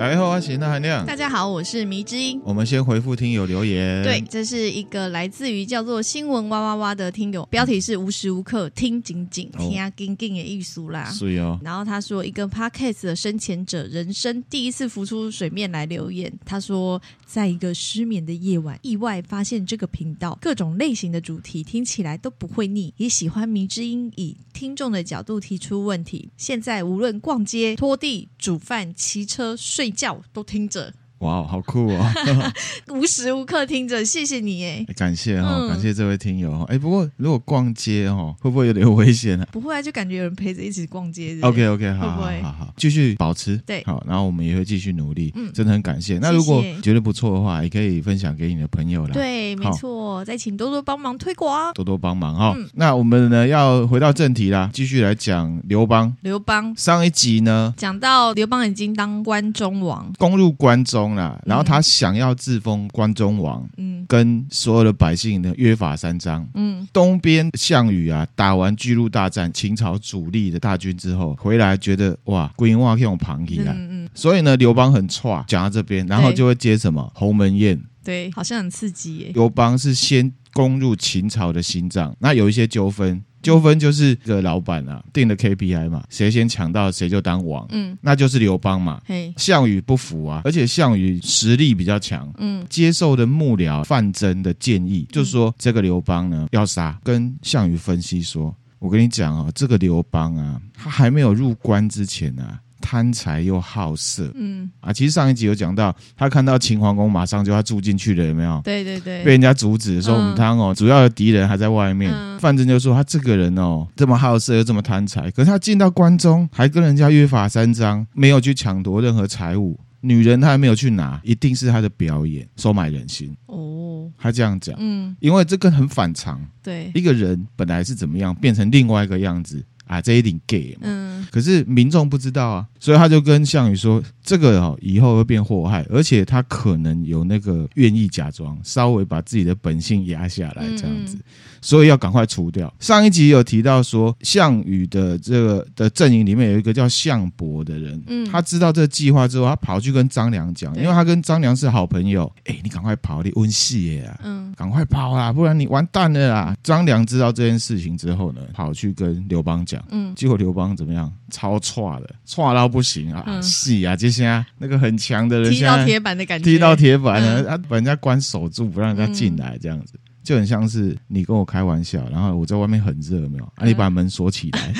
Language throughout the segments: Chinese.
大家好，我是那含亮。大家好，我是迷之音。我们先回复听友留言。对，这是一个来自于叫做“新闻哇哇哇”的听友，标题是“无时无刻听紧紧听啊紧紧的艺术啦”。是哦。然后他说，一个 podcast 的深潜者，人生第一次浮出水面来留言。他说，在一个失眠的夜晚，意外发现这个频道，各种类型的主题听起来都不会腻，也喜欢迷之音以听众的角度提出问题。现在无论逛街、拖地、煮饭、骑车、睡。叫都听着。哇，好酷哦！无时无刻听着，谢谢你哎，感谢哈、哦，嗯、感谢这位听友哎。不过如果逛街哦，会不会有点危险呢、啊？不会啊，就感觉有人陪着一起逛街。OK OK，好，好，好，好，继续保持对，好，然后我们也会继续努力。嗯，真的很感谢。那如果觉得不错的话，也可以分享给你的朋友啦。对，没错，再请多多帮忙推广，多多帮忙哈。那我们呢要回到正题啦，继续来讲刘邦。刘邦上一集呢讲到刘邦已经当关中王，攻入关中了，然后他。想要自封关中王，嗯，跟所有的百姓呢约法三章，嗯，东边项羽啊打完巨鹿大战，秦朝主力的大军之后回来，觉得哇，归哇用庞起来，嗯嗯，所以呢，刘邦很挫，讲到这边，然后就会接什么鸿门宴，对，好像很刺激耶。刘邦是先攻入秦朝的心脏，那有一些纠纷。纠纷就是这个老板啊定的 KPI 嘛，谁先抢到谁就当王，嗯，那就是刘邦嘛。嘿，项羽不服啊，而且项羽实力比较强，嗯，接受的幕僚范增的建议，就是说这个刘邦呢要杀，跟项羽分析说，我跟你讲哦，这个刘邦啊，他还没有入关之前啊。贪财又好色，嗯啊，其实上一集有讲到，他看到秦皇宫马上就要住进去了，有没有？对对对，被人家阻止说我们汤哦，主要的敌人还在外面。范增就说他这个人哦，这么好色又这么贪财，可是他进到关中还跟人家约法三章，没有去抢夺任何财物，女人他还没有去拿，一定是他的表演收买人心哦。他这样讲，嗯，因为这个很反常，对，一个人本来是怎么样，变成另外一个样子。啊，这一顶 gay 嘛，嗯，可是民众不知道啊，所以他就跟项羽说，这个哦，以后会变祸害，而且他可能有那个愿意假装，稍微把自己的本性压下来这样子。所以要赶快除掉。上一集有提到说，项羽的这个的阵营里面有一个叫项伯的人，嗯，他知道这个计划之后，他跑去跟张良讲，因为他跟张良是好朋友。哎，你赶快跑，你温戏耶，嗯，赶快跑啊，不然你完蛋了啊。张良知道这件事情之后呢，跑去跟刘邦讲，嗯，结果刘邦怎么样？超差的，差到不行啊！是啊，就像那个很强的人，踢到铁板的感觉，踢到铁板了，他把人家关守住，不让人家进来，这样子。就很像是你跟我开玩笑，然后我在外面很热，有没有？啊，你把门锁起来，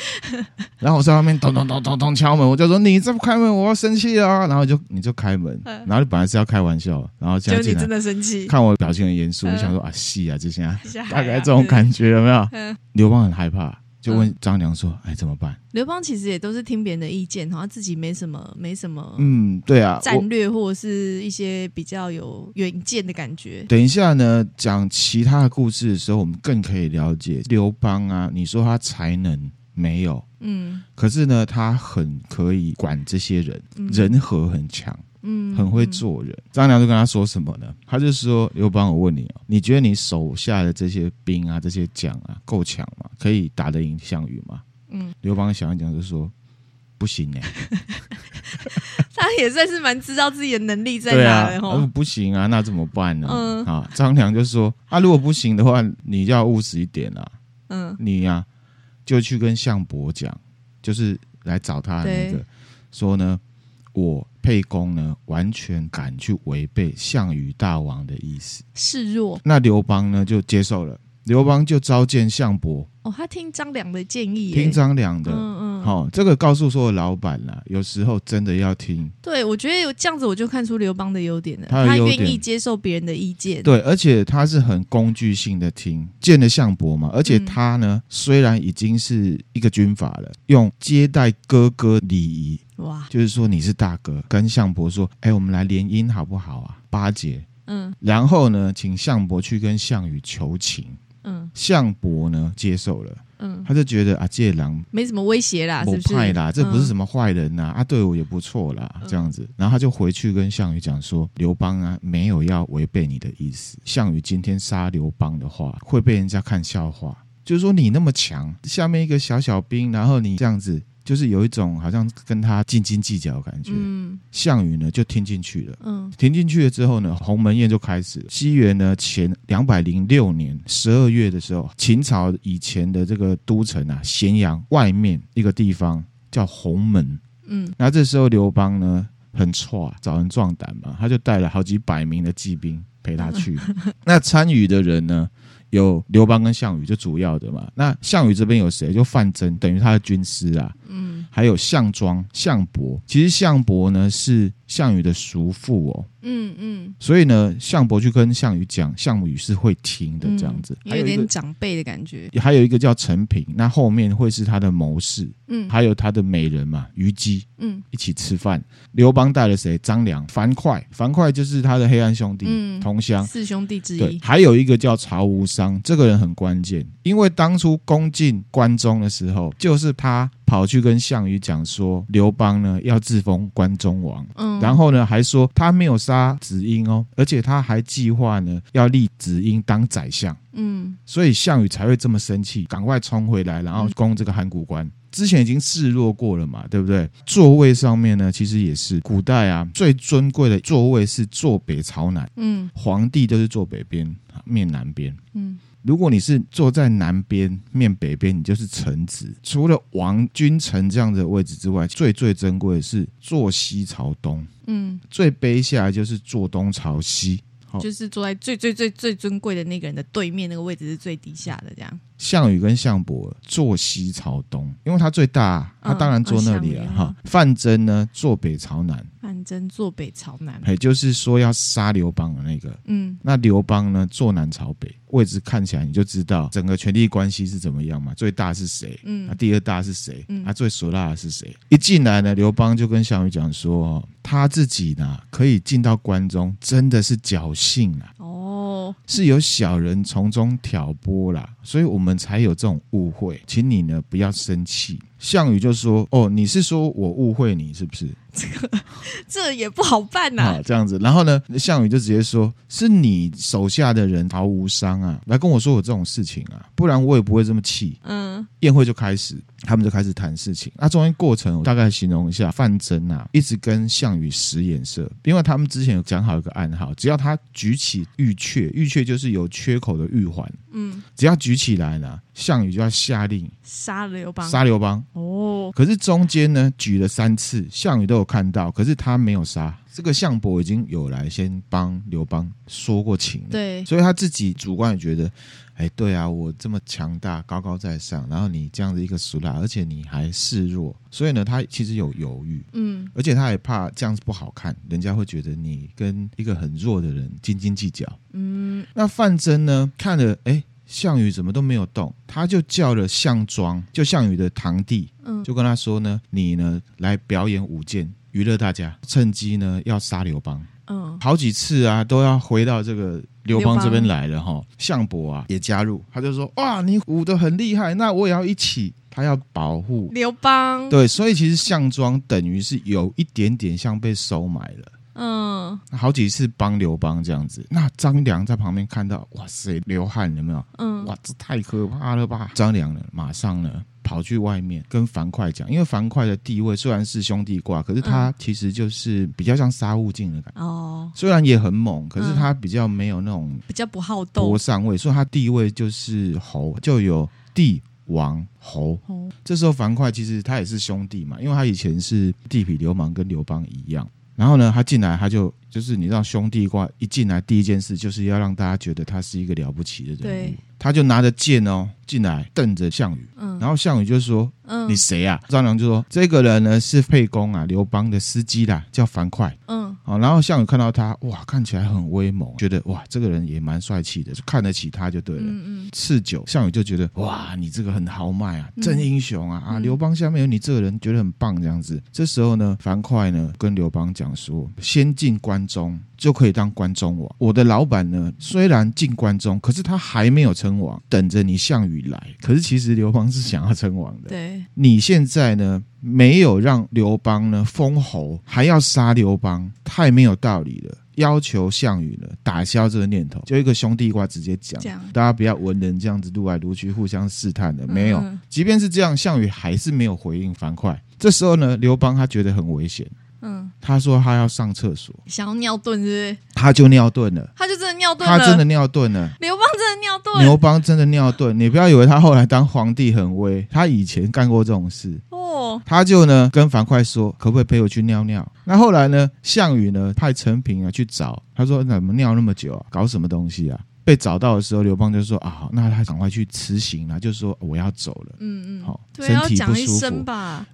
然后我在外面咚咚咚咚咚敲门，我就说你再不开门，我要生气啊！然后就你就开门，然后你本来是要开玩笑，然后就你真的生气，看我表情很严肃，我想说啊，戏啊，就现在大概这种感觉有没有？刘邦很害怕。就问张良说：“哎，怎么办？”刘邦其实也都是听别人的意见，好像自己没什么，没什么，嗯，对啊，战略或者是一些比较有远见的感觉。等一下呢，讲其他的故事的时候，我们更可以了解刘邦啊。你说他才能没有，嗯，可是呢，他很可以管这些人，嗯、人和很强。嗯，很会做人。张良就跟他说什么呢？他就说：“刘邦，我问你哦，你觉得你手下的这些兵啊，这些将啊，够强吗？可以打得赢项羽吗？”嗯，刘邦想一想就说：“不行哎。”他也算是蛮知道自己的能力在哪的哦。不行啊，那怎么办呢？嗯，啊，张良就说：“啊，如果不行的话，你就要务实一点啊。嗯，你呀，就去跟项伯讲，就是来找他的那个说呢，我。”沛公呢，完全敢去违背项羽大王的意思，示弱。那刘邦呢，就接受了。刘邦就召见项伯。哦，他听张良的建议，听张良的。嗯嗯。好、哦，这个告诉所有老板啦，有时候真的要听。对，我觉得有这样子，我就看出刘邦的优点了。他愿意接受别人的意见。对，而且他是很工具性的听。见了项伯嘛，而且他呢，嗯、虽然已经是一个军阀了，用接待哥哥礼仪。哇，就是说你是大哥，跟项伯说，哎，我们来联姻好不好啊？巴结，嗯，然后呢，请项伯去跟项羽求情，嗯，项伯呢接受了，嗯，他就觉得啊，这狼没什么威胁啦，是不？派啦，这不是什么坏人呐，啊，对我也不错啦，这样子，然后他就回去跟项羽讲说，刘邦啊，没有要违背你的意思，项羽今天杀刘邦的话，会被人家看笑话，就是说你那么强，下面一个小小兵，然后你这样子。就是有一种好像跟他斤斤计较的感觉。嗯，项羽呢就听进去了。嗯，听进去了之后呢，鸿门宴就开始了。西元呢前两百零六年十二月的时候，秦朝以前的这个都城啊，咸阳外面一个地方叫鸿门。嗯，那这时候刘邦呢很挫，找人壮胆嘛，他就带了好几百名的骑兵陪他去。那参与的人呢？有刘邦跟项羽，就主要的嘛。那项羽这边有谁？就范增，等于他的军师啊。嗯，还有项庄、项伯。其实项伯呢是项羽的叔父哦。嗯嗯。所以呢，项伯去跟项羽讲，项羽是会听的这样子。有点长辈的感觉。还有一个叫陈平，那后面会是他的谋士。嗯。还有他的美人嘛，虞姬。嗯。一起吃饭。刘邦带了谁？张良、樊哙。樊哙就是他的黑暗兄弟，嗯，同乡。四兄弟之一。对。还有一个叫曹无伤，这个人很关键，因为当初攻进关中的时候，就是他。跑去跟项羽讲说，刘邦呢要自封关中王，嗯，然后呢还说他没有杀子婴哦，而且他还计划呢要立子婴当宰相，嗯，所以项羽才会这么生气，赶快冲回来，然后攻这个函谷关。之前已经示弱过了嘛，对不对？座位上面呢，其实也是古代啊最尊贵的座位是坐北朝南，嗯，皇帝都是坐北边，面南边，嗯。如果你是坐在南边面北边，你就是臣子。除了王君臣这样的位置之外，最最珍贵的是坐西朝东。嗯，最卑下就是坐东朝西，就是坐在最最最最尊贵的那个人的对面，那个位置是最底下的这样。项羽跟项伯坐西朝东，因为他最大，他当然坐那里了哈。范增呢坐北朝南，范增坐北朝南，也就是说要杀刘邦的那个。嗯，那刘邦呢坐南朝北，位置看起来你就知道整个权力关系是怎么样嘛。最大是谁？嗯，那第二大是谁？嗯，啊最俗辣的是谁？一进来呢，刘邦就跟项羽讲说，他自己呢可以进到关中，真的是侥幸啊。是有小人从中挑拨啦，所以我们才有这种误会，请你呢不要生气。项羽就说：“哦，你是说我误会你是不是？这个这也不好办呐、啊。”这样子，然后呢，项羽就直接说：“是你手下的人毫无伤啊，来跟我说我这种事情啊，不然我也不会这么气。”嗯，宴会就开始，他们就开始谈事情。那中间过程我大概形容一下：范增啊，一直跟项羽使眼色，因为他们之前有讲好一个暗号，只要他举起玉阙，玉阙就是有缺口的玉环，嗯，只要举起来呢。项羽就要下令杀刘邦，杀刘邦哦。可是中间呢，举了三次，项羽都有看到，可是他没有杀。这个项伯已经有来先帮刘邦说过情了，对，所以他自己主观也觉得，哎，对啊，我这么强大，高高在上，然后你这样的一个俗辣，而且你还示弱，所以呢，他其实有犹豫，嗯，而且他也怕这样子不好看，人家会觉得你跟一个很弱的人斤斤计较，嗯。那范增呢，看了，哎。项羽怎么都没有动，他就叫了项庄，就项羽的堂弟，嗯，就跟他说呢，你呢来表演舞剑，娱乐大家，趁机呢要杀刘邦，嗯，好几次啊都要回到这个刘邦这边来了哈。项伯啊也加入，他就说哇，你舞的很厉害，那我也要一起，他要保护。刘邦，对，所以其实项庄等于是有一点点像被收买了。嗯，好几次帮刘邦这样子，那张良在旁边看到，哇塞，流汗有没有？嗯，哇，这太可怕了吧！张良呢，马上呢跑去外面跟樊哙讲，因为樊哙的地位虽然是兄弟挂，可是他其实就是比较像杀悟净的感觉。哦，虽然也很猛，可是他比较没有那种比较不好斗，多上位，所以他地位就是侯，就有帝王侯。这时候樊哙其实他也是兄弟嘛，因为他以前是地痞流氓，跟刘邦一样。然后呢，他进来，他就就是你知道，兄弟挂一进来，第一件事就是要让大家觉得他是一个了不起的人物。对，他就拿着剑哦进来，瞪着项羽。嗯，然后项羽就说：“嗯，你谁啊？”张良就说：“这个人呢是沛公啊，刘邦的司机啦，叫樊哙。”嗯，好，然后项羽看到他，哇，看起来很威猛，觉得哇，这个人也蛮帅气的，就看得起他就对了。嗯嗯。次久，项羽就觉得哇，你这个很豪迈啊，真英雄啊！啊，刘邦下面有你这个人，觉得很棒这样子。这时候呢，樊哙呢跟刘邦讲。讲说，先进关中就可以当关中王。我的老板呢，虽然进关中，可是他还没有称王，等着你项羽来。可是其实刘邦是想要称王的。对，你现在呢，没有让刘邦呢封侯，还要杀刘邦，太没有道理了。要求项羽呢打消这个念头，就一个兄弟话直接讲，大家不要文人这样子撸来撸去，互相试探的。嗯、没有，即便是这样，项羽还是没有回应樊哙。这时候呢，刘邦他觉得很危险。嗯，他说他要上厕所，想要尿遁，是不是？他就尿遁了，他就真的尿遁了，他真的尿遁了。刘邦真的尿遁，刘邦真的尿遁。你不要以为他后来当皇帝很威，他以前干过这种事哦。他就呢跟樊哙说，可不可以陪我去尿尿？那后来呢，项羽呢派陈平啊去找，他说怎么尿那么久啊？搞什么东西啊？被找到的时候，刘邦就说：“啊，那他赶快去辞行了，就说我要走了。”嗯嗯，好，身体不舒服。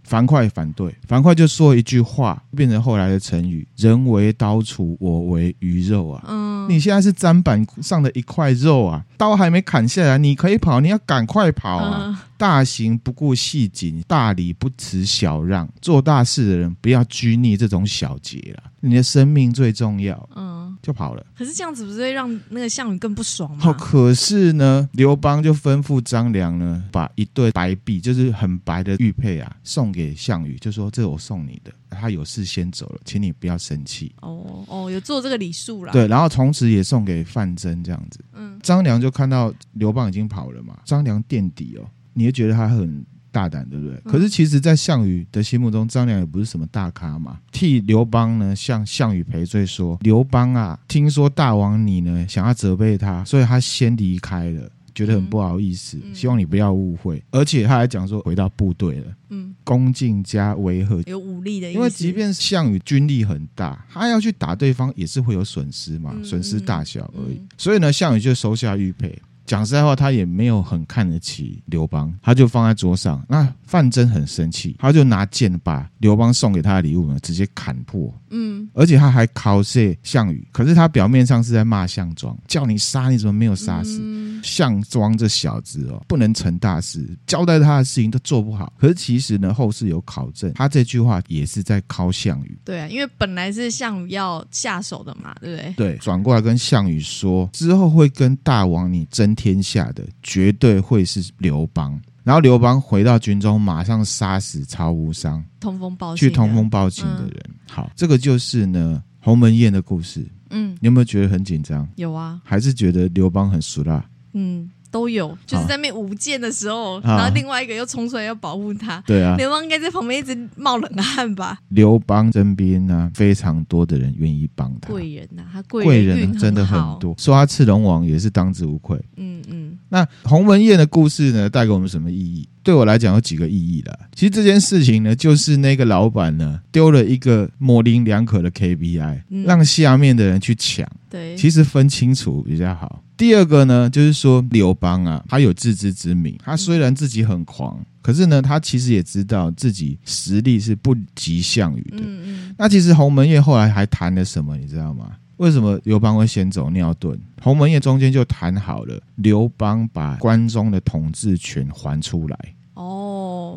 樊哙反对，樊哙就说一句话，变成后来的成语：“人为刀俎，我为鱼肉啊。”嗯，你现在是砧板上的一块肉啊，刀还没砍下来，你可以跑，你要赶快跑啊！嗯、大行不顾细谨，大礼不辞小让。做大事的人不要拘泥这种小节了，你的生命最重要。嗯。就跑了，可是这样子不是会让那个项羽更不爽吗？好，可是呢，刘邦就吩咐张良呢，把一对白璧，就是很白的玉佩啊，送给项羽，就说这是我送你的。他有事先走了，请你不要生气。哦哦，有做这个礼数了。对，然后从此也送给范增这样子。嗯，张良就看到刘邦已经跑了嘛，张良垫底哦，你会觉得他很。大胆，对不对？可是其实，在项羽的心目中，张良也不是什么大咖嘛。替刘邦呢，向项羽赔罪说：“刘邦啊，听说大王你呢想要责备他，所以他先离开了，觉得很不好意思，嗯、希望你不要误会。而且他还讲说，回到部队了，嗯，恭敬加维和，有武力的意思。因为即便项羽军力很大，他要去打对方，也是会有损失嘛，损失大小而已。所以呢，项羽就收下玉佩。”讲实在话，他也没有很看得起刘邦，他就放在桌上。那范增很生气，他就拿剑把刘邦送给他的礼物呢，直接砍破。嗯，而且他还考谢项羽，可是他表面上是在骂项庄，叫你杀你怎么没有杀死？项庄、嗯、这小子哦，不能成大事，交代他的事情都做不好。可是其实呢，后世有考证，他这句话也是在考项羽。对啊，因为本来是项羽要下手的嘛，对不对？对，转过来跟项羽说，之后会跟大王你争天下的，绝对会是刘邦。然后刘邦回到军中，马上杀死曹无伤，通风报信去通风报信的人。嗯、好，这个就是呢鸿门宴的故事。嗯，你有没有觉得很紧张？有啊，还是觉得刘邦很俗辣？嗯。都有，就是在那舞剑的时候，啊、然后另外一个又冲出来要保护他。对啊，刘邦应该在旁边一直冒冷汗吧？刘邦征兵呢，非常多的人愿意帮他。贵人呐、啊，他贵人，人真的很多。说他赤龙王也是当之无愧。嗯嗯。那鸿门宴的故事呢，带给我们什么意义？对我来讲有几个意义啦。其实这件事情呢，就是那个老板呢丢了一个模棱两可的 KPI，、嗯、让下面的人去抢。对，其实分清楚比较好。第二个呢，就是说刘邦啊，他有自知之明。他虽然自己很狂，嗯、可是呢，他其实也知道自己实力是不及项羽的。嗯嗯。那其实鸿门宴后来还谈了什么，你知道吗？为什么刘邦会先走尿遁？鸿门宴中间就谈好了，刘邦把关中的统治权还出来。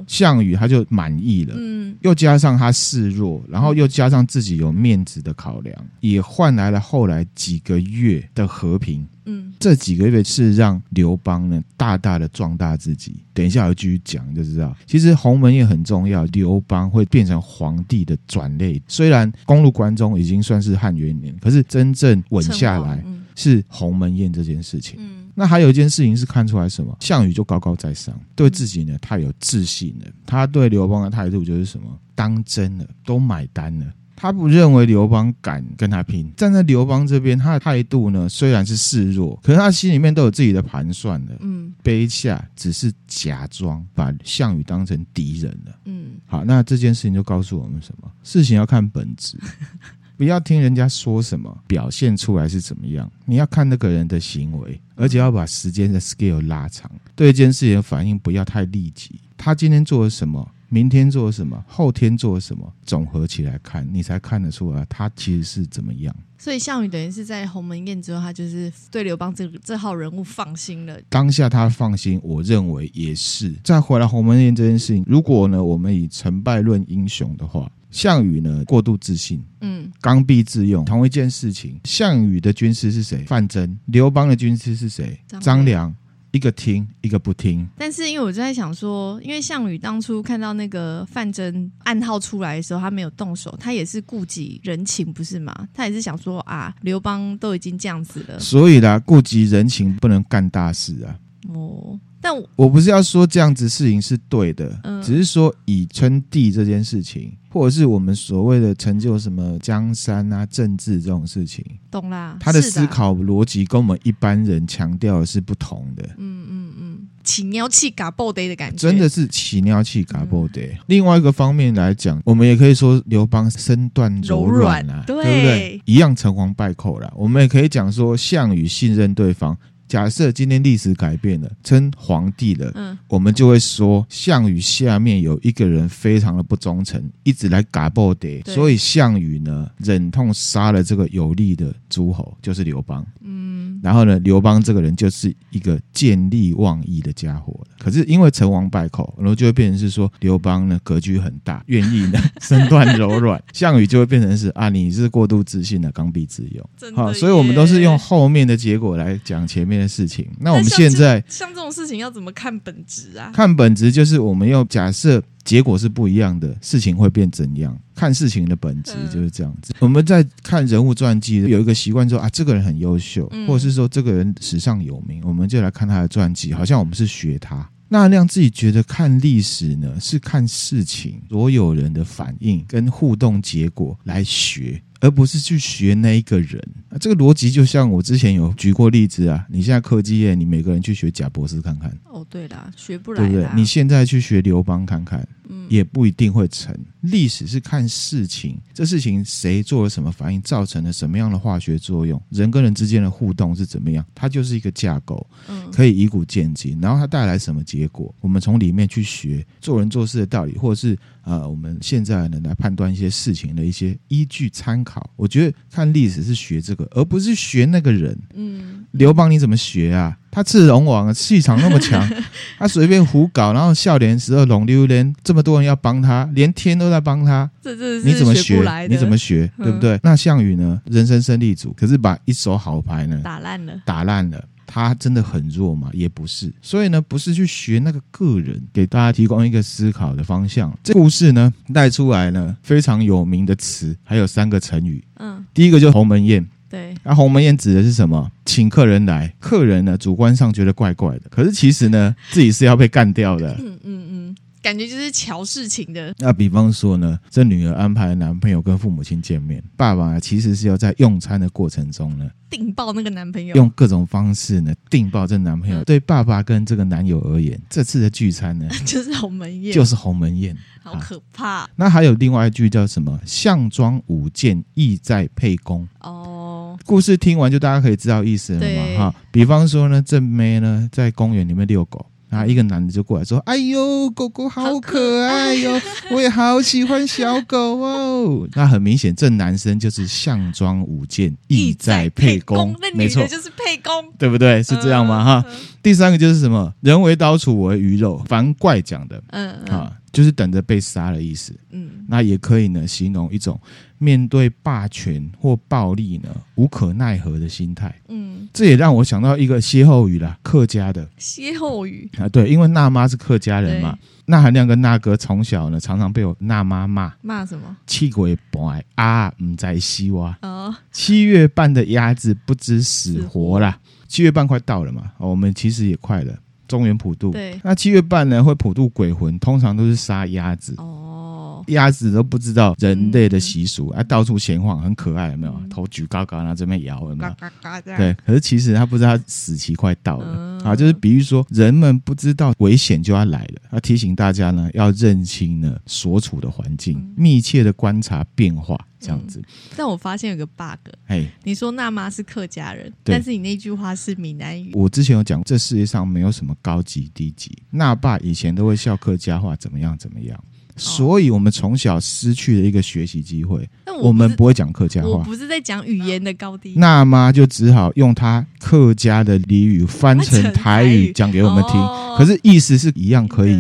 哦，项羽他就满意了。嗯，又加上他示弱，然后又加上自己有面子的考量，也换来了后来几个月的和平。嗯，这几个月是让刘邦呢大大的壮大自己。等一下我继续讲就知道，其实鸿门宴很重要，刘邦会变成皇帝的转类。虽然攻入关中已经算是汉元年，可是真正稳下来是鸿门宴这件事情。嗯，那还有一件事情是看出来什么？项羽就高高在上，对自己呢太有自信了。他对刘邦的态度就是什么？当真了，都买单了。他不认为刘邦敢跟他拼，站在刘邦这边，他的态度呢，虽然是示弱，可是他心里面都有自己的盘算的。嗯，卑下只是假装把项羽当成敌人了。嗯，好，那这件事情就告诉我们什么？事情要看本质，不要听人家说什么，表现出来是怎么样，你要看那个人的行为，而且要把时间的 scale 拉长，对一件事情的反应不要太立即。他今天做了什么？明天做了什么，后天做了什么，总合起来看，你才看得出来他其实是怎么样。所以项羽等于是在鸿门宴之后，他就是对刘邦这这号人物放心了。当下他放心，我认为也是。再回来鸿门宴这件事情，如果呢我们以成败论英雄的话，项羽呢过度自信，嗯，刚愎自用。同一件事情，项羽的军师是谁？范增。刘邦的军师是谁？张良。一个听，一个不听。但是因为我就在想说，因为项羽当初看到那个范增暗号出来的时候，他没有动手，他也是顾及人情，不是吗？他也是想说啊，刘邦都已经这样子了，所以啦，顾及人情不能干大事啊。哦。但我，我不是要说这样子事情是对的，嗯、只是说以称帝这件事情，或者是我们所谓的成就什么江山啊、政治这种事情，懂啦。他的思考逻辑跟我们一般人强调的是不同的。嗯嗯嗯，起尿气嘎爆的的感觉，真的是起尿气嘎爆的。另外一个方面来讲，我们也可以说刘邦身段柔软啊，对，对不对？一样成王败寇啦。我们也可以讲说项羽信任对方。假设今天历史改变了，称皇帝了，嗯，我们就会说项羽下面有一个人非常的不忠诚，一直来嘎爆的，所以项羽呢忍痛杀了这个有力的诸侯，就是刘邦。嗯，然后呢，刘邦这个人就是一个见利忘义的家伙。可是因为成王败寇，然后就会变成是说刘邦呢格局很大，愿意呢 身段柔软，项羽就会变成是啊，你是过度自信的刚愎自用。好，所以我们都是用后面的结果来讲前面。的事情，那我们现在像，像这种事情要怎么看本质啊？看本质就是我们要假设结果是不一样的，事情会变怎样？看事情的本质就是这样子。嗯、我们在看人物传记有一个习惯说啊，这个人很优秀，或者是说这个人史上有名，我们就来看他的传记，好像我们是学他。那让自己觉得看历史呢，是看事情所有人的反应跟互动结果来学。而不是去学那一个人啊，这个逻辑就像我之前有举过例子啊。你现在科技业，你每个人去学贾博士看看。哦，对啦，学不来，对不对？你现在去学刘邦看看，嗯，也不一定会成。历史是看事情，这事情谁做了什么反应，造成了什么样的化学作用，人跟人之间的互动是怎么样，它就是一个架构，嗯，可以以古鉴今，然后它带来什么结果，我们从里面去学做人做事的道理，或者是。呃，我们现在呢来判断一些事情的一些依据参考，我觉得看历史是学这个，而不是学那个人。嗯，刘邦你怎么学啊？他刺龙王，气场那么强，他随便胡搞，然后笑脸十二龙溜连，这么多人要帮他，连天都在帮他，这这你怎么学？你怎么学？对不对？那项羽呢？人生胜利组，可是把一手好牌呢打烂了，打烂了。他真的很弱吗？也不是，所以呢，不是去学那个个人，给大家提供一个思考的方向。这故事呢带出来呢非常有名的词，还有三个成语。嗯，第一个就是鸿门宴。对，那鸿门宴指的是什么？请客人来，客人呢主观上觉得怪怪的，可是其实呢自己是要被干掉的。嗯嗯嗯。感觉就是乔事情的。那比方说呢，这女儿安排男朋友跟父母亲见面，爸爸其实是要在用餐的过程中呢，定爆那个男朋友，用各种方式呢定爆这男朋友。对爸爸跟这个男友而言，这次的聚餐呢，就是鸿门宴，就是鸿门宴，好可怕。啊，那还有另外一句叫什么？项庄舞剑，意在沛公。哦，故事听完就大家可以知道意思了嘛？哈，比方说呢，正妹呢在公园里面遛狗。然后一个男的就过来说：“哎呦，狗狗好可爱哟，我也好喜欢小狗哦。”那很明显，这男生就是项庄舞剑，意在沛公。没错，就是沛公，对不对？是这样吗？哈。第三个就是什么？人为刀俎，我为鱼肉。樊怪讲的，嗯啊，就是等着被杀的意思。嗯，那也可以呢，形容一种。面对霸权或暴力呢，无可奈何的心态。嗯，这也让我想到一个歇后语啦，客家的歇后语啊，对，因为娜妈是客家人嘛，娜含亮跟娜哥从小呢，常常被我娜妈骂，骂什么？七鬼白啊，唔在西哇。哦，七月半的鸭子不知死活啦。七月半快到了嘛，我们其实也快了，中原普渡。对，那七月半呢会普渡鬼魂，通常都是杀鸭子。哦。鸭子都不知道人类的习俗，啊，到处闲晃，很可爱，有没有？头举高高，然后这边摇，有没有？对，可是其实他不知道他死期快到了啊，就是比喻说人们不知道危险就要来了，要提醒大家呢，要认清呢所处的环境，密切的观察变化，这样子。但我发现有个 bug，哎，你说娜妈是客家人，但是你那句话是闽南语。我之前有讲，这世界上没有什么高级低级，娜爸以前都会笑客家话，怎么样怎么样。所以，我们从小失去了一个学习机会。我，我们不会讲客家话，我不是在讲语言的高低。那妈就只好用他客家的俚语翻成台语讲给我们听。哦、可是意思是一样，可以。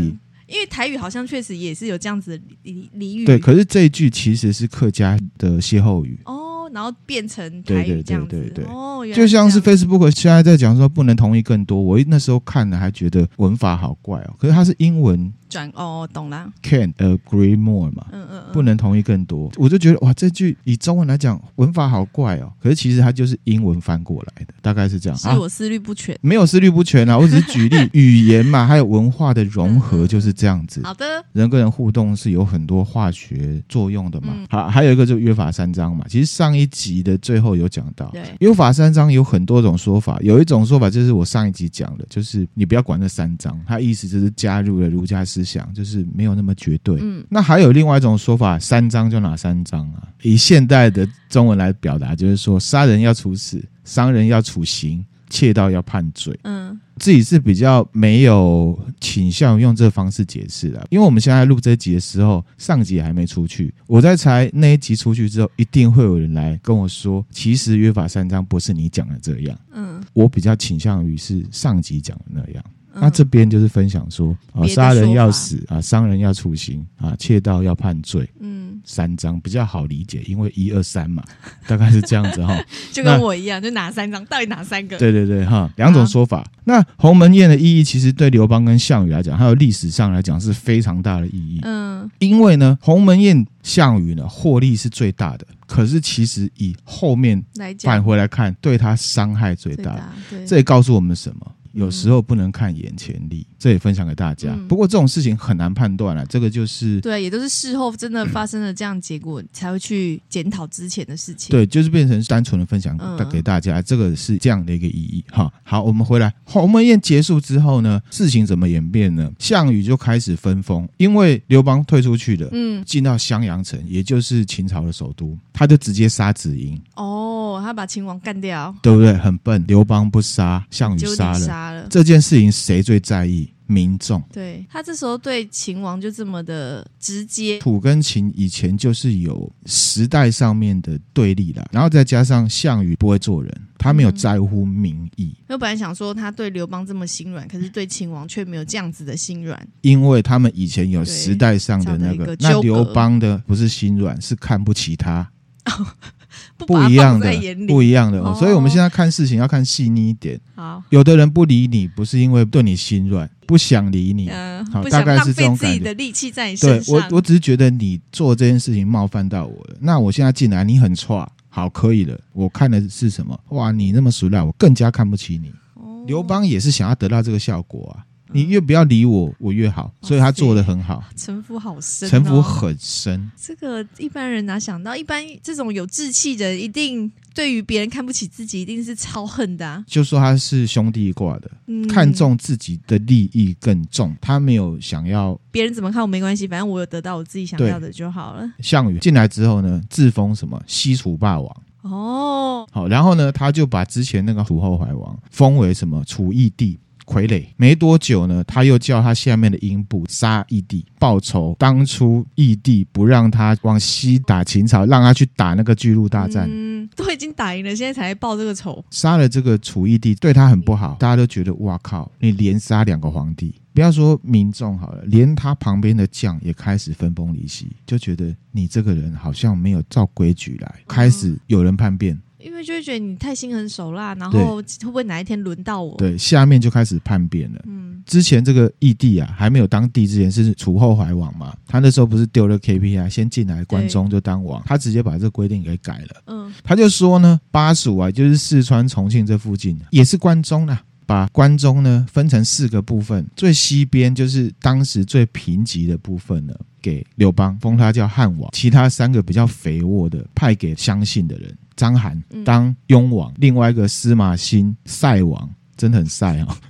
因为台语好像确实也是有这样子的俚俚语。对，可是这一句其实是客家的歇后语。哦。然后变成台语这样子。对对对对就像是 Facebook 现在在讲说不能同意更多，我那时候看了还觉得文法好怪哦，可是它是英文。转哦，懂了。Can't agree more 嘛，嗯嗯，嗯不能同意更多。我就觉得哇，这句以中文来讲，文法好怪哦。可是其实它就是英文翻过来的，大概是这样。是我思虑不全，啊、没有思虑不全啊，我只是举例，语言嘛，还有文化的融合就是这样子。好的，人跟人互动是有很多化学作用的嘛。嗯、好，还有一个就是约法三章嘛。其实上一集的最后有讲到，对，约法三章有很多种说法。有一种说法就是我上一集讲的，就是你不要管那三章，它意思就是加入了儒家思想，就是没。没有那么绝对。嗯，那还有另外一种说法，三章就哪三章啊？以现代的中文来表达，就是说杀人要处死，伤人要处刑，窃盗要判罪。嗯，自己是比较没有倾向用这个方式解释的，因为我们现在录这一集的时候，上集还没出去。我在猜那一集出去之后，一定会有人来跟我说，其实约法三章不是你讲的这样。嗯，我比较倾向于是上集讲的那样。那这边就是分享说啊，杀人要死啊，伤人要处刑啊，窃盗要判罪。嗯，三章比较好理解，因为一二三嘛，大概是这样子哈。就跟我一样，就哪三章？到底哪三个？对对对哈，两种说法。那鸿门宴的意义，其实对刘邦跟项羽来讲，还有历史上来讲是非常大的意义。嗯，因为呢，鸿门宴项羽呢获利是最大的，可是其实以后面返回来看，对他伤害最大。对，这也告诉我们什么？有时候不能看眼前利，这也分享给大家。嗯、不过这种事情很难判断了，这个就是对，也都是事后真的发生了这样结果，嗯、才会去检讨之前的事情。对，就是变成单纯的分享给大家，嗯、这个是这样的一个意义。哈，好，我们回来，鸿门宴结束之后呢，事情怎么演变呢？项羽就开始分封，因为刘邦退出去了，嗯，进到襄阳城，也就是秦朝的首都，他就直接杀子婴。哦，他把秦王干掉，对不对？很笨，刘邦不杀，项羽杀了。这件事情谁最在意？民众。对，他这时候对秦王就这么的直接。楚跟秦以前就是有时代上面的对立啦，然后再加上项羽不会做人，他没有在乎民意。我、嗯、本来想说他对刘邦这么心软，可是对秦王却没有这样子的心软，因为他们以前有时代上的那个。那刘邦的不是心软，是看不起他。不，不一样的，不一样的，哦，所以我们现在看事情要看细腻一点。好，有的人不理你，不是因为对你心软，不想理你。嗯，好，大概是这种感觉。自己的力气在你身上。对，我，我只是觉得你做这件事情冒犯到我了。那我现在进来，你很差，好，可以了。我看的是什么？哇，你那么俗辣，我更加看不起你。哦，刘邦也是想要得到这个效果啊。你越不要理我，我越好，所以他做的很好。城府好深，城府很深。这个一般人哪想到？一般这种有志气的，一定对于别人看不起自己，一定是超恨的啊。就说他是兄弟挂的，嗯，看重自己的利益更重，他没有想要别人怎么看我没关系，反正我有得到我自己想要的就好了。项羽进来之后呢，自封什么西楚霸王哦，好，然后呢，他就把之前那个楚后怀王封为什么楚义帝。傀儡没多久呢，他又叫他下面的英部杀义帝报仇。当初义帝不让他往西打秦朝，让他去打那个巨鹿大战，嗯，都已经打赢了，现在才报这个仇。杀了这个楚义帝，对他很不好，大家都觉得哇靠，你连杀两个皇帝，不要说民众好了，连他旁边的将也开始分崩离析，就觉得你这个人好像没有照规矩来，开始有人叛变。因为就会觉得你太心狠手辣，然后会不会哪一天轮到我？对，下面就开始叛变了。嗯，之前这个异帝啊，还没有当地之前是楚后怀王嘛，他那时候不是丢了 KPI，先进来关中就当王，他直接把这个规定给改了。嗯，他就说呢，巴蜀啊，就是四川、重庆这附近也是关中啊，把关中呢分成四个部分，最西边就是当时最贫瘠的部分呢，给刘邦封他叫汉王，其他三个比较肥沃的派给相信的人。章邯当雍王，嗯、另外一个司马欣塞王，真的很塞啊、哦。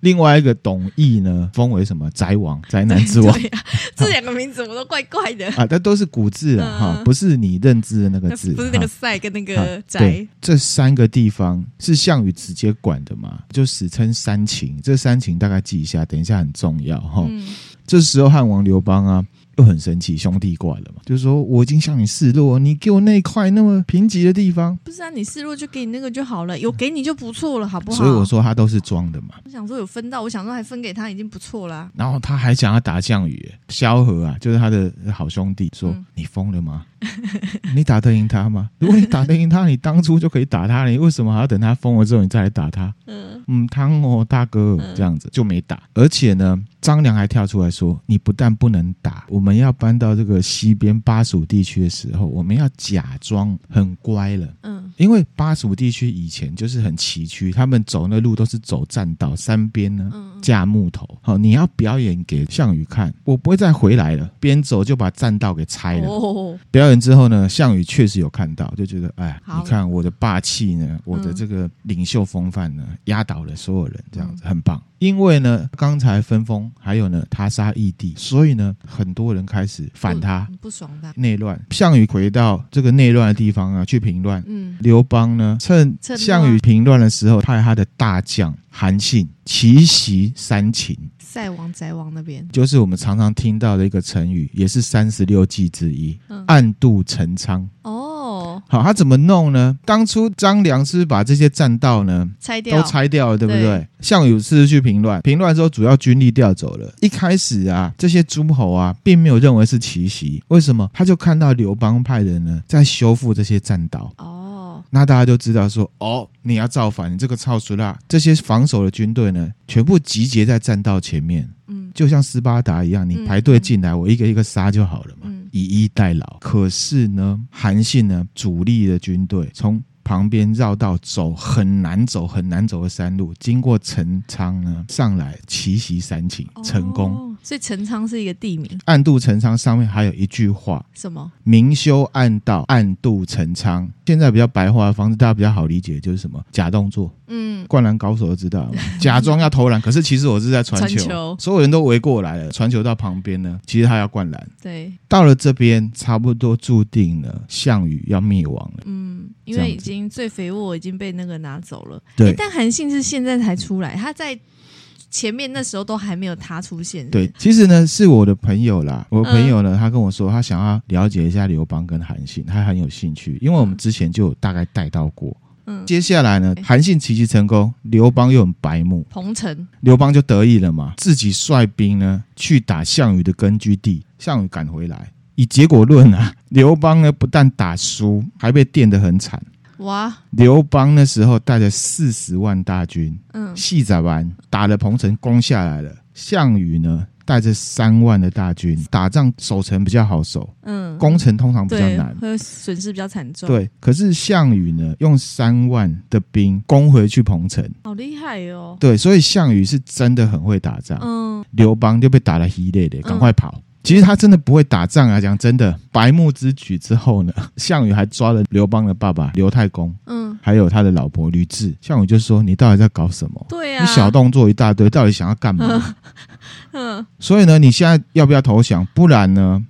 另外一个董翳呢，封为什么宅王，宅男之王。对对啊、这两个名字我都怪怪的 啊，但都是古字啊，哈、嗯，不是你认知的那个字，不是那个塞跟那个宅。这三个地方是项羽直接管的嘛，就史称三秦。这三秦大概记一下，等一下很重要哈。嗯、这时候汉王刘邦啊。又很生气，兄弟挂了嘛，就是说我已经向你示弱，你给我那块那么贫瘠的地方，不是啊？你示弱就给你那个就好了，有给你就不错了，好不好？所以我说他都是装的嘛。我想说有分到，我想说还分给他已经不错啦。然后他还想要打项羽，萧何啊，就是他的好兄弟，说、嗯、你疯了吗？你打得赢他吗？如果你打得赢他，你当初就可以打他，你为什么还要等他疯了之后你再来打他？嗯，嗯，汤哦，大哥，这样子就没打。而且呢，张良还跳出来说：“你不但不能打，我们要搬到这个西边巴蜀地区的时候，我们要假装很乖了。”嗯，因为巴蜀地区以前就是很崎岖，他们走那路都是走栈道，山边呢架木头。好，你要表演给项羽看，我不会再回来了。边走就把栈道给拆了。哦，表演之后呢，项羽确实有看到，就觉得哎，你看我的霸气呢，我的这个领袖风范呢，压倒了所有人，这样子很棒。因为呢，刚才分封，还有呢，他杀义帝，所以呢，很多人开始反他，不，不爽他，内乱。项羽回到这个内乱的地方啊，去平乱。嗯，刘邦呢，趁项羽平乱的时候，派他的大将韩信奇袭三秦。塞王宅王那边，就是我们常常听到的一个成语，也是三十六计之一，嗯、暗度陈仓。哦，好，他怎么弄呢？当初张良是是把这些栈道呢拆掉，都拆掉了，对不对？项羽是去平乱，平乱之后主要军力调走了。一开始啊，这些诸侯啊，并没有认为是奇袭，为什么？他就看到刘邦派人呢，在修复这些栈道。哦。那大家就知道说，哦，你要造反，你这个操俗啦！这些防守的军队呢，全部集结在栈道前面，嗯，就像斯巴达一样，你排队进来，我一个一个杀就好了嘛，嗯，以逸待劳。可是呢，韩信呢，主力的军队从旁边绕道走，很难走、很难走的山路，经过陈仓呢，上来奇袭三秦，成功。哦所以陈仓是一个地名，暗度陈仓上面还有一句话，什么？明修暗道，暗度陈仓。现在比较白话的方式，大家比较好理解，就是什么？假动作。嗯，灌篮高手都知道，假装要投篮，可是其实我是在传球，传球，所有人都围过来了，传球到旁边呢，其实他要灌篮。对，到了这边，差不多注定了项羽要灭亡了。嗯，因为已经最肥沃已经被那个拿走了。对，但韩信是现在才出来，他在。前面那时候都还没有他出现。对，其实呢是我的朋友啦，我的朋友呢，他跟我说他想要了解一下刘邦跟韩信，他很有兴趣，因为我们之前就有大概带到过。嗯，接下来呢，韩信奇袭成功，刘邦又很白目，彭城，刘邦就得意了嘛，自己率兵呢去打项羽的根据地，项羽赶回来，以结果论啊，刘邦呢不但打输，还被电得很惨。哇！刘邦那时候带着四十万大军，嗯，细仔完打了彭城，攻下来了。项羽呢，带着三万的大军，打仗守城比较好守，嗯，攻城通常比较难，会损失比较惨重。对，可是项羽呢，用三万的兵攻回去彭城，好厉害哦。对，所以项羽是真的很会打仗。嗯，刘邦就被打得稀累的，赶快跑。嗯其实他真的不会打仗啊！讲真的，白目之举之后呢，项羽还抓了刘邦的爸爸刘太公，嗯，还有他的老婆吕雉。项羽就说：“你到底在搞什么？对啊，你小动作一大堆，到底想要干嘛？” 嗯，所以呢，你现在要不要投降？不然呢？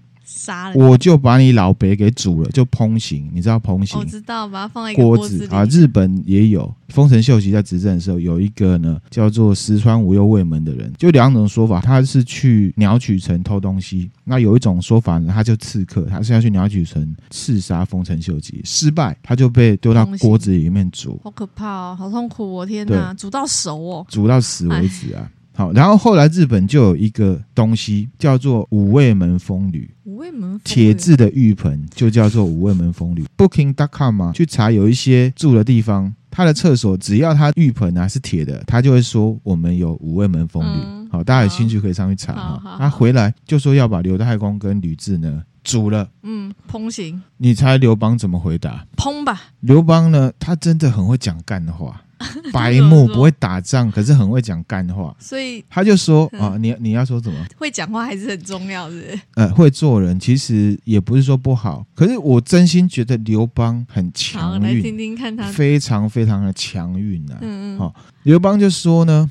杀了我就把你老北给煮了，就烹刑。你知道烹刑？我知道，把它放在锅子啊。日本也有，丰臣秀吉在执政的时候，有一个呢叫做石川无忧卫门的人，就两种说法，他是去鸟取城偷东西。那有一种说法呢，他就刺客，他是要去鸟取城刺杀丰臣秀吉，失败，他就被丢到锅子里面煮。好可怕哦，好痛苦哦，天哪，煮到熟哦，煮到死为止啊。好，然后后来日本就有一个东西叫做五味门风吕，五味门铁制的浴盆就叫做五味门风吕。Booking.com 嘛，去查有一些住的地方，他的厕所只要他浴盆啊是铁的，他就会说我们有五味门风吕。嗯、好，大家有兴趣可以上去查哈。他回来就说要把刘太公跟吕雉呢煮了，嗯，烹刑。你猜刘邦怎么回答？烹吧。刘邦呢，他真的很会讲干的话。白目不会打仗，可是很会讲干话，所以他就说啊，你你要说什么？会讲话还是很重要的。呃，会做人其实也不是说不好，可是我真心觉得刘邦很强运，来听听看他非常非常的强运啊。嗯嗯，好，刘邦就说呢，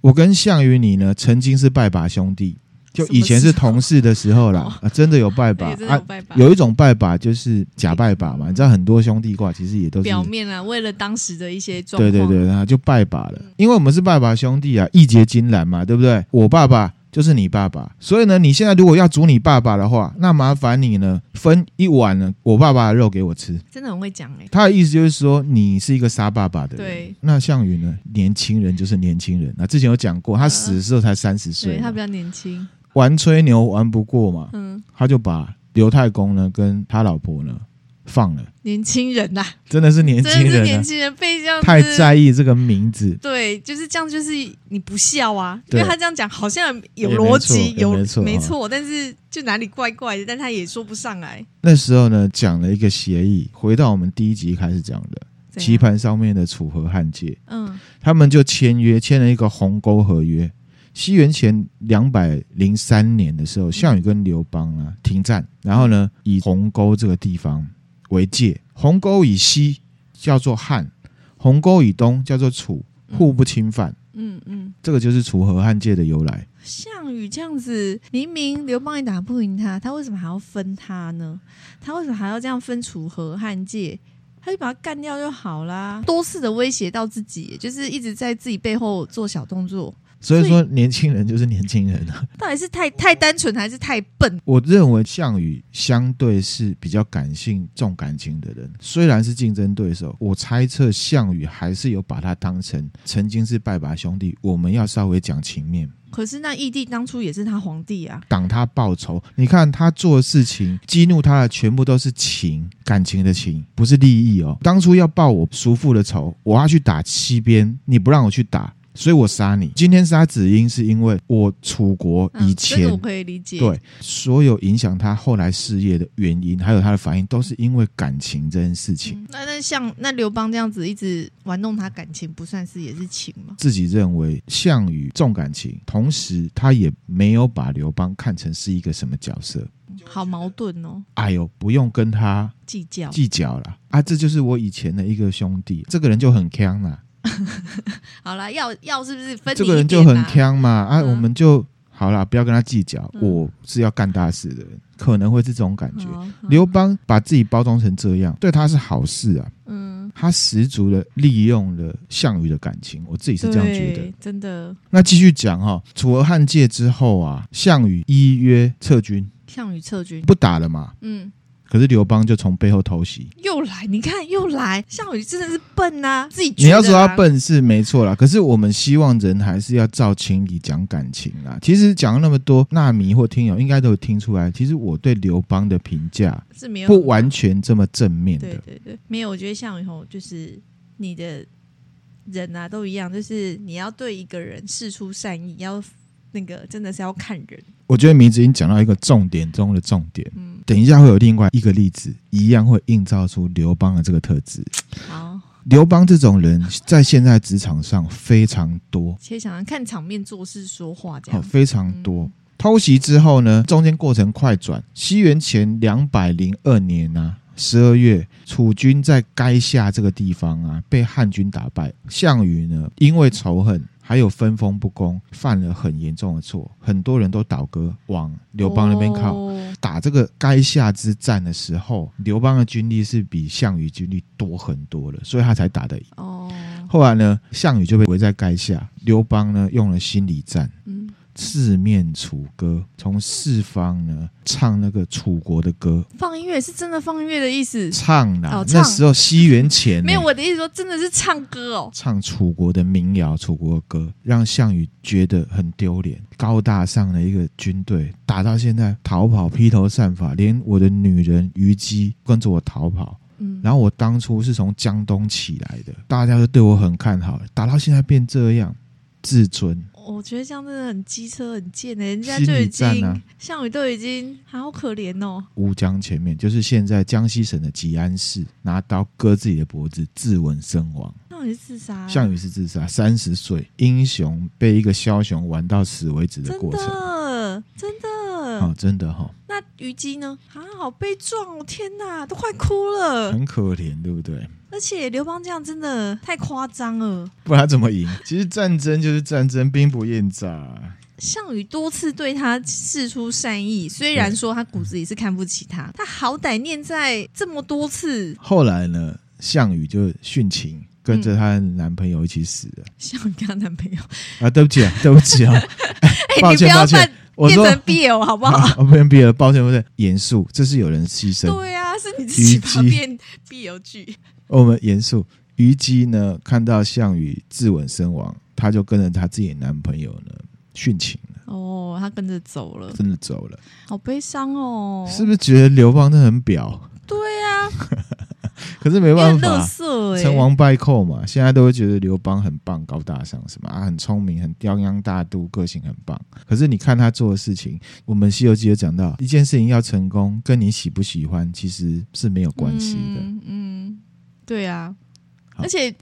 我跟项羽你呢曾经是拜把兄弟。就以前是同事的时候啦，啊，真的有拜把啊，有一种拜把就是假拜把嘛，你知道很多兄弟卦其实也都是表面啊，为了当时的一些状况，对对对，然后就拜把了，因为我们是拜把兄弟啊，义结金兰嘛，对不对？我爸爸就是你爸爸，所以呢，你现在如果要煮你爸爸的话，那麻烦你呢分一碗呢我爸爸的肉给我吃，真的很会讲哎。他的意思就是说你是一个杀爸爸的人，对。那项羽呢，年轻人就是年轻人，啊之前有讲过，他死的时候才三十岁，他比较年轻。玩吹牛玩不过嘛，嗯，他就把刘太公呢跟他老婆呢放了。年轻人呐、啊，真的是年轻人、啊，年轻人被这样太在意这个名字，对，就是这样，就是你不孝啊，因为他这样讲好像有逻辑，有没错，没错，但是就哪里怪怪的，但他也说不上来。那时候呢，讲了一个协议，回到我们第一集开始讲的。棋盘上面的楚河汉界，嗯，他们就签约，签了一个鸿沟合约。西元前两百零三年的时候，项羽跟刘邦啊停战，然后呢，以鸿沟这个地方为界，鸿沟以西叫做汉，鸿沟以东叫做楚，互不侵犯。嗯嗯，这个就是楚河汉界的由来。项羽这样子，明明刘邦也打不赢他，他为什么还要分他呢？他为什么还要这样分楚河汉界？他就把他干掉就好啦，多次的威胁到自己，就是一直在自己背后做小动作。所以说，年轻人就是年轻人啊。到底是太太单纯还是太笨？我认为项羽相对是比较感性、重感情的人。虽然是竞争对手，我猜测项羽还是有把他当成曾经是拜把兄弟。我们要稍微讲情面。可是那义帝当初也是他皇帝啊，挡他报仇。你看他做的事情，激怒他的全部都是情，感情的情，不是利益哦。当初要报我叔父的仇，我要去打西边，你不让我去打。所以我杀你。今天杀子婴是因为我楚国以前，啊、我可以理解。对，所有影响他后来事业的原因，还有他的反应，都是因为感情这件事情。嗯、那那像那刘邦这样子一直玩弄他感情，不算是也是情吗？自己认为项羽重感情，同时他也没有把刘邦看成是一个什么角色，好矛盾哦。哎呦，不用跟他计较计较了啊！这就是我以前的一个兄弟，这个人就很强了。好了，要要是不是分、啊、这个人就很锵嘛？啊，我们就好了，不要跟他计较。嗯、我是要干大事的人，可能会是这种感觉。刘邦把自己包装成这样，对他是好事啊。嗯，他十足的利用了项羽的感情，我自己是这样觉得。真的。那继续讲哈，楚河汉界之后啊，项羽依约撤军。项羽撤军，不打了嘛？嗯。可是刘邦就从背后偷袭，又来，你看又来，项羽真的是笨呐、啊，自己、啊、你要说他笨是没错啦，可是我们希望人还是要照情理讲感情啦。其实讲了那么多，纳米或听友应该都有听出来，其实我对刘邦的评价是没有不完全这么正面的。对对对，没有，我觉得项羽吼就是你的人啊都一样，就是你要对一个人事出善意，要那个真的是要看人。我觉得名字已经讲到一个重点中的重点。嗯，等一下会有另外一个例子，一样会映照出刘邦的这个特质。好，刘邦这种人在现在职场上非常多。其实想要看场面做事说话这样。好，非常多。嗯、偷袭之后呢，中间过程快转。西元前两百零二年啊，十二月，楚军在垓下这个地方啊，被汉军打败。项羽呢，因为仇恨。还有分封不公，犯了很严重的错，很多人都倒戈往刘邦那边靠。哦、打这个垓下之战的时候，刘邦的军力是比项羽军力多很多了，所以他才打得赢。哦，后来呢，项羽就被围在垓下，刘邦呢用了心理战。嗯。四面楚歌，从四方呢唱那个楚国的歌，放音乐是真的放音乐的意思，唱啦。哦、唱那时候西元前没有我的意思说真的是唱歌哦，唱楚国的民谣、楚国的歌，让项羽觉得很丢脸。高大上的一个军队打到现在逃跑、披头散发，连我的女人虞姬跟着我逃跑。嗯，然后我当初是从江东起来的，大家都对我很看好，打到现在变这样，自尊。我觉得这样真的很机车很贱的，人家就已经、啊、项羽都已经好可怜哦。乌江前面就是现在江西省的吉安市，拿刀割自己的脖子自刎身亡。项羽是自杀，项羽是自杀，三十岁英雄被一个枭雄玩到死为止的过程，真的真的哦，真的哈、哦。那虞姬呢？啊，好悲壮哦！天哪，都快哭了，很可怜，对不对？而且刘邦这样真的太夸张了，不然他怎么赢？其实战争就是战争，兵不厌诈。项羽多次对他示出善意，虽然说他骨子里是看不起他，他好歹念在这么多次。后来呢，项羽就殉情，跟着她男朋友一起死了。项羽跟她男朋友啊，对不起啊，对不起啊，哎抱歉抱歉，我说 BL 好不好？我变 BL，抱歉抱歉，严肃，这是有人牺牲。对啊，是你自己把变 BL 剧。我们严肃，虞姬呢，看到项羽自刎身亡，她就跟着她自己男朋友呢殉情了。哦，她跟着走了，真的走了，好悲伤哦。是不是觉得刘邦真的很婊？对呀、啊，可是没办法，欸、成王败寇嘛，现在都会觉得刘邦很棒、高大上，什么啊，很聪明、很泱泱大度，个性很棒。可是你看他做的事情，我们《西游记》有讲到，一件事情要成功，跟你喜不喜欢其实是没有关系的。嗯，嗯对啊，而且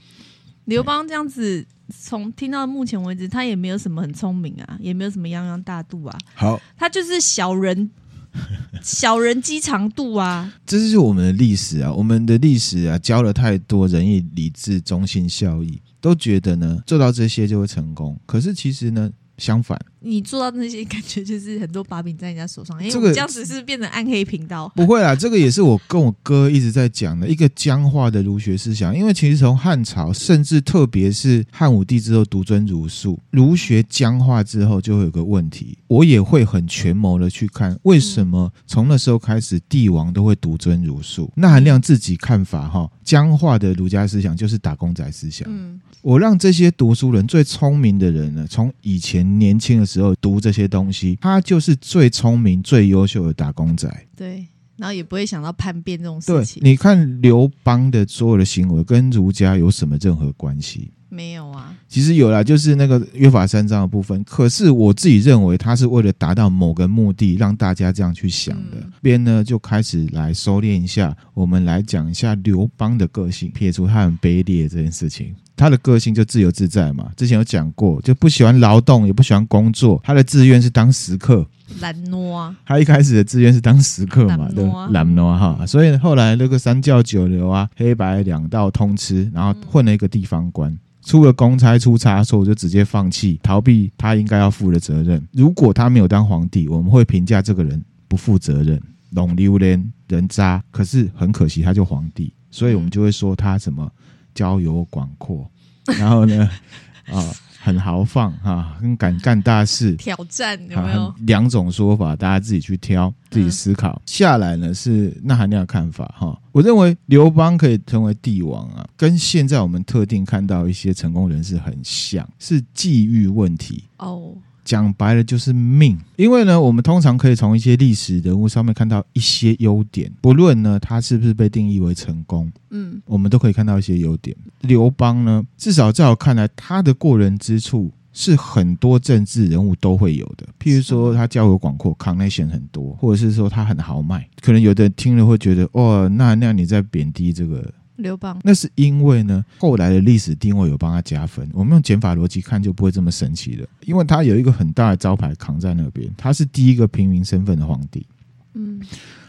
刘邦这样子。从听到目前为止，他也没有什么很聪明啊，也没有什么泱泱大度啊。好，他就是小人，小人机长度啊。这就是我们的历史啊，我们的历史啊，教了太多仁义礼智忠信孝义，都觉得呢做到这些就会成功。可是其实呢，相反。你做到那些感觉就是很多把柄在人家手上，因为这个这样子是变成暗黑频道。不会啦，这个也是我跟我哥一直在讲的一个僵化的儒学思想。因为其实从汉朝，甚至特别是汉武帝之后独尊儒术，儒学僵化之后，就会有个问题。我也会很权谋的去看，为什么从那时候开始，帝王都会独尊儒术？那韩亮自己看法哈，僵化的儒家思想就是打工仔思想。嗯，我让这些读书人最聪明的人呢，从以前年轻的。时候读这些东西，他就是最聪明、最优秀的打工仔。对，然后也不会想到叛变这种事情。对，你看刘邦的所有的行为跟儒家有什么任何关系？没有啊。其实有啦，就是那个约法三章的部分。可是我自己认为，他是为了达到某个目的，让大家这样去想的。嗯、边呢就开始来收敛一下，我们来讲一下刘邦的个性，撇除他很卑劣这件事情。他的个性就自由自在嘛，之前有讲过，就不喜欢劳动，也不喜欢工作。他的志愿是当食客，懒惰啊。他一开始的志愿是当食客嘛，对，懒惰哈。所以后来那个三教九流啊，黑白两道通吃，然后混了一个地方官，嗯、出了公差出差错，就直接放弃，逃避他应该要负的责任。如果他没有当皇帝，我们会评价这个人不负责任、弄溜连人渣。可是很可惜，他就皇帝，所以我们就会说他什么。交友广阔，然后呢，啊、哦，很豪放哈，很敢干大事，挑战有没有？两种说法，大家自己去挑，自己思考。嗯、下来呢是那含量的看法哈。我认为刘邦可以成为帝王啊，跟现在我们特定看到一些成功人士很像，是际遇问题哦。讲白了就是命，因为呢，我们通常可以从一些历史人物上面看到一些优点，不论呢他是不是被定义为成功，嗯，我们都可以看到一些优点。刘邦呢，至少在我看来，他的过人之处是很多政治人物都会有的，譬如说他交友广阔，connection 很多，或者是说他很豪迈，可能有的人听了会觉得，哦，那那你在贬低这个。刘邦，那是因为呢，后来的历史定位有帮他加分。我们用减法逻辑看，就不会这么神奇了。因为他有一个很大的招牌扛在那边，他是第一个平民身份的皇帝。嗯，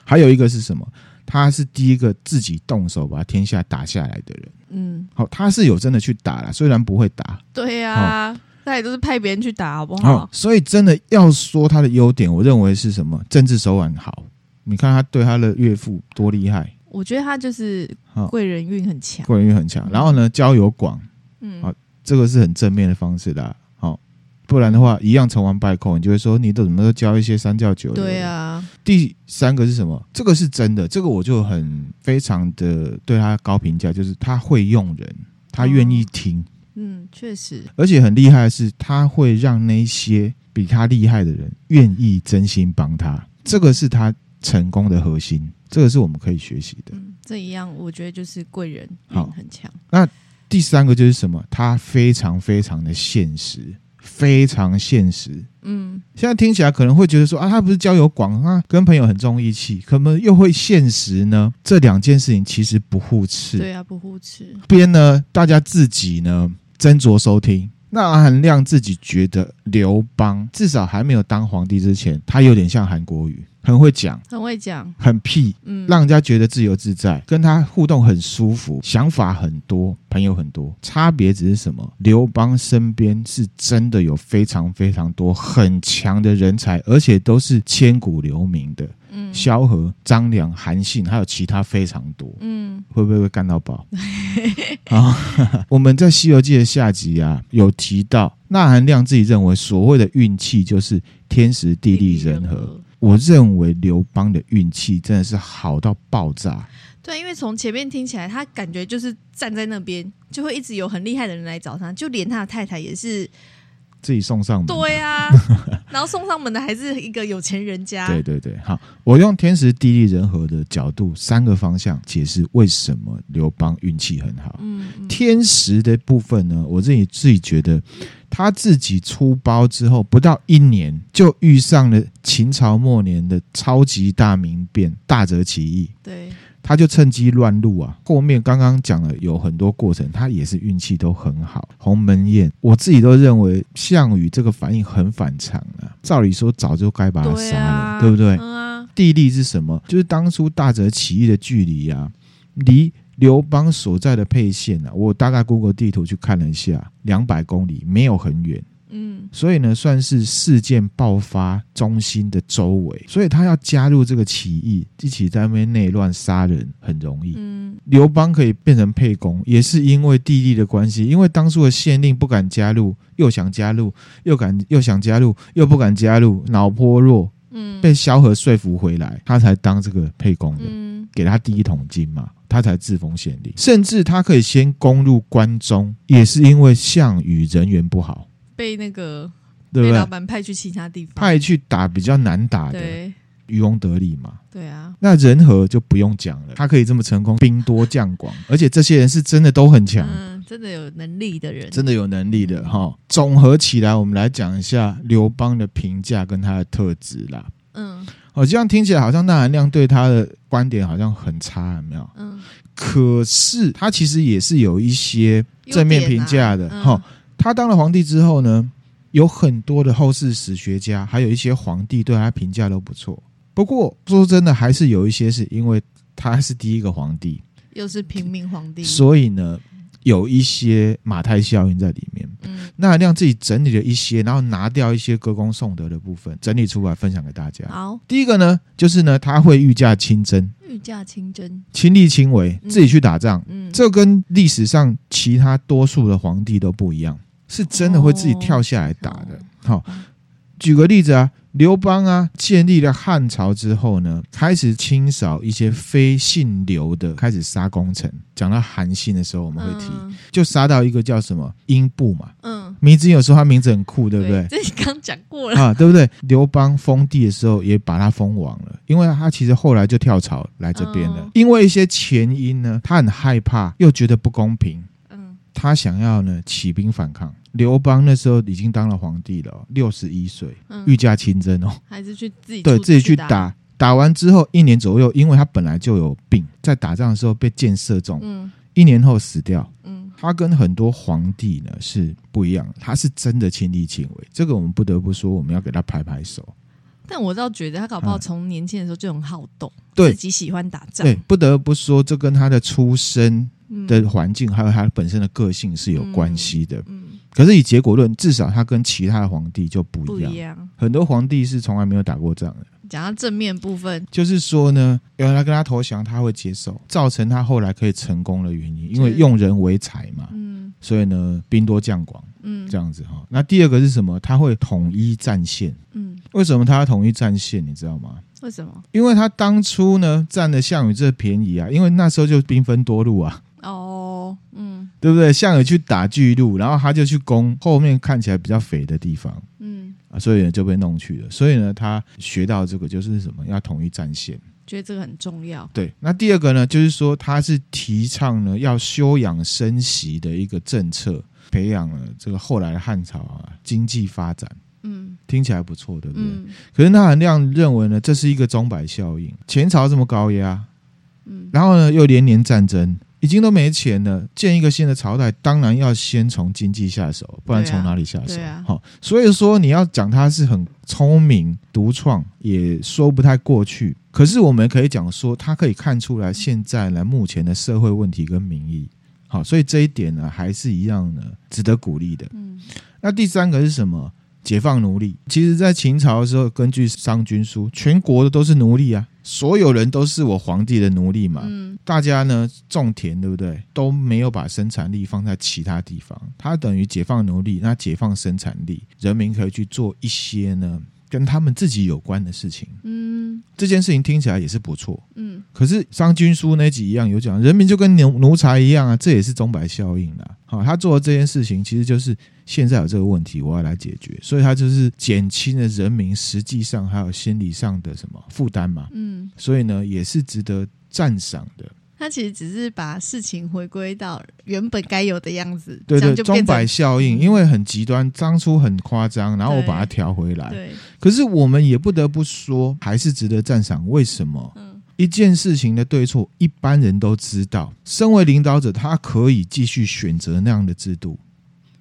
还有一个是什么？他是第一个自己动手把天下打下来的人。嗯，好，他是有真的去打了，虽然不会打。对呀、啊，那也都是派别人去打，好不好？所以真的要说他的优点，我认为是什么？政治手腕好。你看他对他的岳父多厉害。我觉得他就是贵人运很强，贵人运很强。然后呢，交友广，嗯，好，这个是很正面的方式的。好，不然的话，一样成王败寇，你就会说你都怎么都教一些三教九流。对啊。第三个是什么？这个是真的，这个我就很非常的对他高评价，就是他会用人，他愿意听。嗯，确实。而且很厉害的是，他会让那些比他厉害的人愿意真心帮他。这个是他成功的核心。这个是我们可以学习的。嗯，这一样我觉得就是贵人好很强。那第三个就是什么？他非常非常的现实，非常现实。嗯，现在听起来可能会觉得说啊，他不是交友广啊，跟朋友很重义气，可能又会现实呢？这两件事情其实不互斥。对啊，不互斥。边呢，大家自己呢斟酌收听。那韩亮自己觉得刘邦至少还没有当皇帝之前，他有点像韩国瑜。很会讲，很会讲，很屁，嗯，让人家觉得自由自在，跟他互动很舒服，想法很多，朋友很多。差别只是什么？刘邦身边是真的有非常非常多很强的人才，而且都是千古留名的。嗯，萧何、张良、韩信，还有其他非常多。嗯，会不会会干到饱？啊，我们在《西游记》的下集啊，有提到，那韩亮自己认为，所谓的运气就是天时地利人和。我认为刘邦的运气真的是好到爆炸。对，因为从前面听起来，他感觉就是站在那边，就会一直有很厉害的人来找他，就连他的太太也是自己送上门。对啊，然后送上门的还是一个有钱人家。对对对，好，我用天时地利人和的角度，三个方向解释为什么刘邦运气很好。嗯，嗯，天时的部分呢，我自己自己觉得。他自己出包之后，不到一年就遇上了秦朝末年的超级大民变——大泽起义。对，他就趁机乱入啊。后面刚刚讲了有很多过程，他也是运气都很好。鸿门宴，我自己都认为项羽这个反应很反常啊。照理说早就该把他杀了，对，啊、对不对？嗯啊、地利是什么？就是当初大泽起义的距离啊，离。刘邦所在的沛县啊，我大概 Google 地图去看了一下，两百公里，没有很远。嗯，所以呢，算是事件爆发中心的周围，所以他要加入这个起义，一起在那边内乱杀人很容易。嗯，刘邦可以变成沛公，也是因为地利的关系，因为当初的县令不敢加入，又想加入，又敢又想加入，又不敢加入，脑颇弱。嗯，被萧何说服回来，他才当这个沛公的，嗯、给他第一桶金嘛。他才自封县令，甚至他可以先攻入关中，也是因为项羽人缘不好，被那个对被老板派去其他地方，派去打比较难打的，渔翁得利嘛。对啊，那人和就不用讲了，他可以这么成功，兵多将广，而且这些人是真的都很强，嗯，真的有能力的人，真的有能力的哈。总合起来，我们来讲一下刘邦的评价跟他的特质啦。嗯。哦，这样听起来好像纳兰亮对他的观点好像很差，有没有？嗯。可是他其实也是有一些正面评价的。哈、啊，嗯、他当了皇帝之后呢，有很多的后世史学家，还有一些皇帝对他评价都不错。不过说真的，还是有一些是因为他是第一个皇帝，又是平民皇帝，所以呢。有一些马太效应在里面，嗯，纳兰亮自己整理了一些，然后拿掉一些歌功颂德的部分，整理出来分享给大家。好，第一个呢，就是呢，他会御驾亲征，御驾亲征，亲力亲为，自己去打仗，嗯，这跟历史上其他多数的皇帝都不一样，是真的会自己跳下来打的。好，举个例子啊。刘邦啊，建立了汉朝之后呢，开始清扫一些非姓刘的，开始杀功臣。讲到韩信的时候，我们会提，嗯、就杀到一个叫什么英布嘛，嗯，名字有时候他名字很酷，对不对？这你刚讲过了啊，对不对？刘邦封地的时候也把他封王了，因为他其实后来就跳槽来这边了，嗯、因为一些前因呢，他很害怕，又觉得不公平，嗯，他想要呢起兵反抗。刘邦那时候已经当了皇帝了，六十一岁，御驾亲征哦，还是去自己对自己去打，打完之后一年左右，因为他本来就有病，在打仗的时候被箭射中，嗯，一年后死掉，嗯，他跟很多皇帝呢是不一样，他是真的亲力亲为，这个我们不得不说，我们要给他拍拍手。但我倒觉得他搞不好从年轻的时候就很好动，对。自己喜欢打仗，对，不得不说，这跟他的出身的环境还有他本身的个性是有关系的，嗯。可是以结果论，至少他跟其他的皇帝就不一样。一样很多皇帝是从来没有打过仗的。讲到正面部分，就是说呢，有人来跟他投降，他会接受，造成他后来可以成功的原因，因为用人为才嘛。嗯。所以呢，兵多将广。嗯。这样子哈。那第二个是什么？他会统一战线。嗯。为什么他要统一战线？你知道吗？为什么？因为他当初呢占了项羽这便宜啊，因为那时候就兵分多路啊。哦，嗯，对不对？项羽去打巨鹿，然后他就去攻后面看起来比较肥的地方，嗯啊，所以呢就被弄去了。所以呢，他学到这个就是什么？要统一战线，觉得这个很重要。对，那第二个呢，就是说他是提倡呢要休养生息的一个政策，培养了这个后来的汉朝啊经济发展。嗯，听起来不错，对不对？嗯、可是纳兰亮认为呢，这是一个钟摆效应。前朝这么高压，嗯，然后呢又连年战争。已经都没钱了，建一个新的朝代，当然要先从经济下手，不然从哪里下手？好、啊，所以说你要讲他是很聪明独创，也说不太过去。可是我们可以讲说，他可以看出来现在来目前的社会问题跟民意。好，所以这一点呢，还是一样的，值得鼓励的。嗯，那第三个是什么？解放奴隶。其实，在秦朝的时候，根据《商君书》，全国的都是奴隶啊。所有人都是我皇帝的奴隶嘛？嗯，大家呢种田，对不对？都没有把生产力放在其他地方，它等于解放奴隶，那解放生产力，人民可以去做一些呢跟他们自己有关的事情。嗯，这件事情听起来也是不错。嗯，可是《商君书》那集一样有讲，人民就跟奴奴才一样啊，这也是钟摆效应啦。好，他做的这件事情其实就是现在有这个问题，我要来解决，所以他就是减轻了人民实际上还有心理上的什么负担嘛。嗯，所以呢，也是值得赞赏的。他其实只是把事情回归到原本该有的样子，对对，钟摆效应，因为很极端，当初很夸张，然后我把它调回来。对，可是我们也不得不说，还是值得赞赏。为什么？嗯，一件事情的对错，一般人都知道。身为领导者，他可以继续选择那样的制度，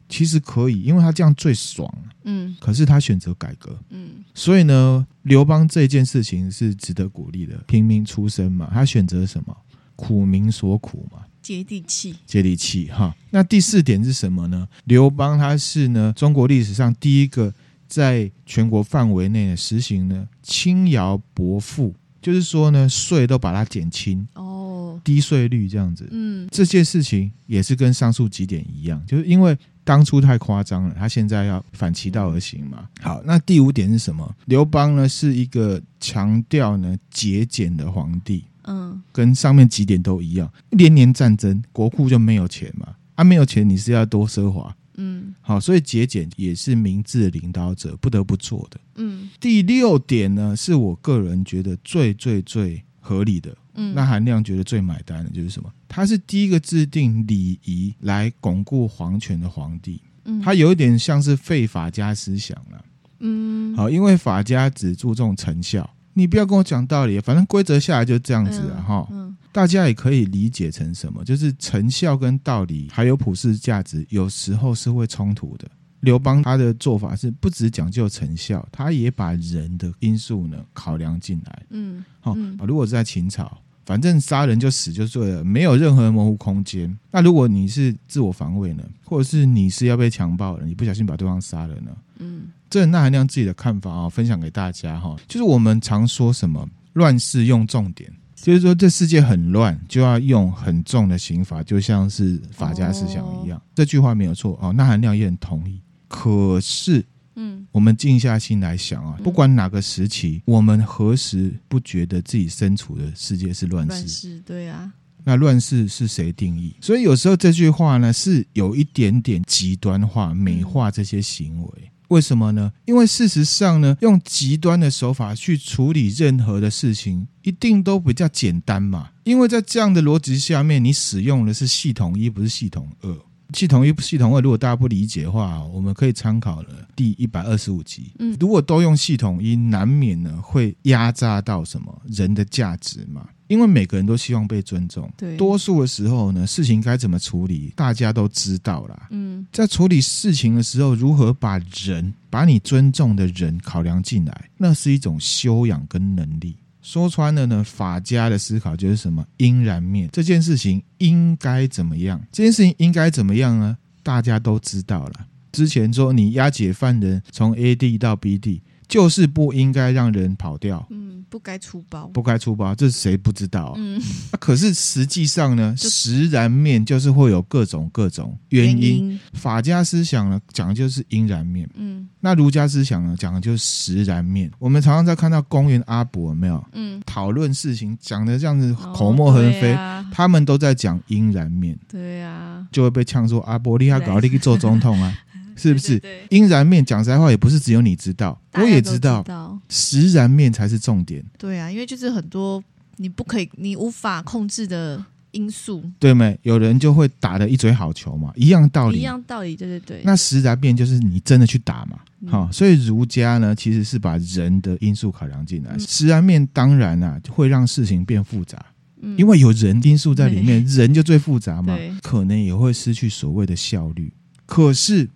其实可以，因为他这样最爽。嗯，可是他选择改革。嗯，所以呢，刘邦这件事情是值得鼓励的。平民出身嘛，他选择什么？苦民所苦嘛，接地气，接地气哈。那第四点是什么呢？刘邦他是呢中国历史上第一个在全国范围内实行呢轻徭薄赋，就是说呢税都把它减轻哦，低税率这样子。嗯，这件事情也是跟上述几点一样，就是因为当初太夸张了，他现在要反其道而行嘛。好，那第五点是什么？刘邦呢是一个强调呢节俭的皇帝。嗯，跟上面几点都一样，连年战争，国库就没有钱嘛，啊，没有钱，你是要多奢华，嗯，好，所以节俭也是明智的领导者不得不做的，嗯。第六点呢，是我个人觉得最最最合理的，嗯，那韩亮觉得最买单的就是什么？他是第一个制定礼仪来巩固皇权的皇帝，嗯，他有一点像是废法家思想了，嗯，好，因为法家只注重成效。你不要跟我讲道理，反正规则下来就这样子了，哈、大家也可以理解成什么，就是成效跟道理还有普世价值，有时候是会冲突的。刘邦他的做法是不只讲究成效，他也把人的因素呢考量进来。嗯，好，如果是在秦朝，反正杀人就死就对了，没有任何模糊空间。那如果你是自我防卫呢，或者是你是要被强暴了，你不小心把对方杀了呢？嗯。这那含量自己的看法啊，分享给大家哈。就是我们常说什么乱世用重典，就是说这世界很乱，就要用很重的刑罚，就像是法家思想一样。哦、这句话没有错哦，那含量也很同意。可是，嗯，我们静下心来想啊，不管哪个时期，我们何时不觉得自己身处的世界是乱世？乱世，对啊。那乱世是谁定义？所以有时候这句话呢，是有一点点极端化、美化这些行为。为什么呢？因为事实上呢，用极端的手法去处理任何的事情，一定都比较简单嘛。因为在这样的逻辑下面，你使用的是系统一，不是系统二。系统一、系统二，如果大家不理解的话，我们可以参考了第一百二十五集。嗯，如果都用系统一，难免呢会压榨到什么人的价值嘛。因为每个人都希望被尊重，对，多数的时候呢，事情该怎么处理，大家都知道啦。嗯，在处理事情的时候，如何把人，把你尊重的人考量进来，那是一种修养跟能力。说穿了呢，法家的思考就是什么？应然面，这件事情应该怎么样？这件事情应该怎么样呢？大家都知道了。之前说你押解犯人从 A 地到 B 地。就是不应该让人跑掉，嗯，不该出包，不该出包，这是谁不知道啊？嗯，啊、可是实际上呢，实然面就是会有各种各种原因。原因。法家思想呢，讲的就是因然面，嗯，那儒家思想呢，讲的就是实然面。我们常常在看到公园阿伯有没有？嗯，讨论事情讲的这样子口沫横飞，哦啊、他们都在讲因然面，对呀、啊，就会被呛说阿伯厉害，搞你去做总统啊。是不是应然面？讲实在话，也不是只有你知道，我也知道。实然面才是重点。对啊，因为就是很多你不可以、你无法控制的因素，对没？有人就会打的一嘴好球嘛，一样道理，一样道理，对对对。那实然面就是你真的去打嘛，好、嗯，所以儒家呢，其实是把人的因素考量进来。实然面当然啊，会让事情变复杂，嗯、因为有人因素在里面，人就最复杂嘛，可能也会失去所谓的效率。可是。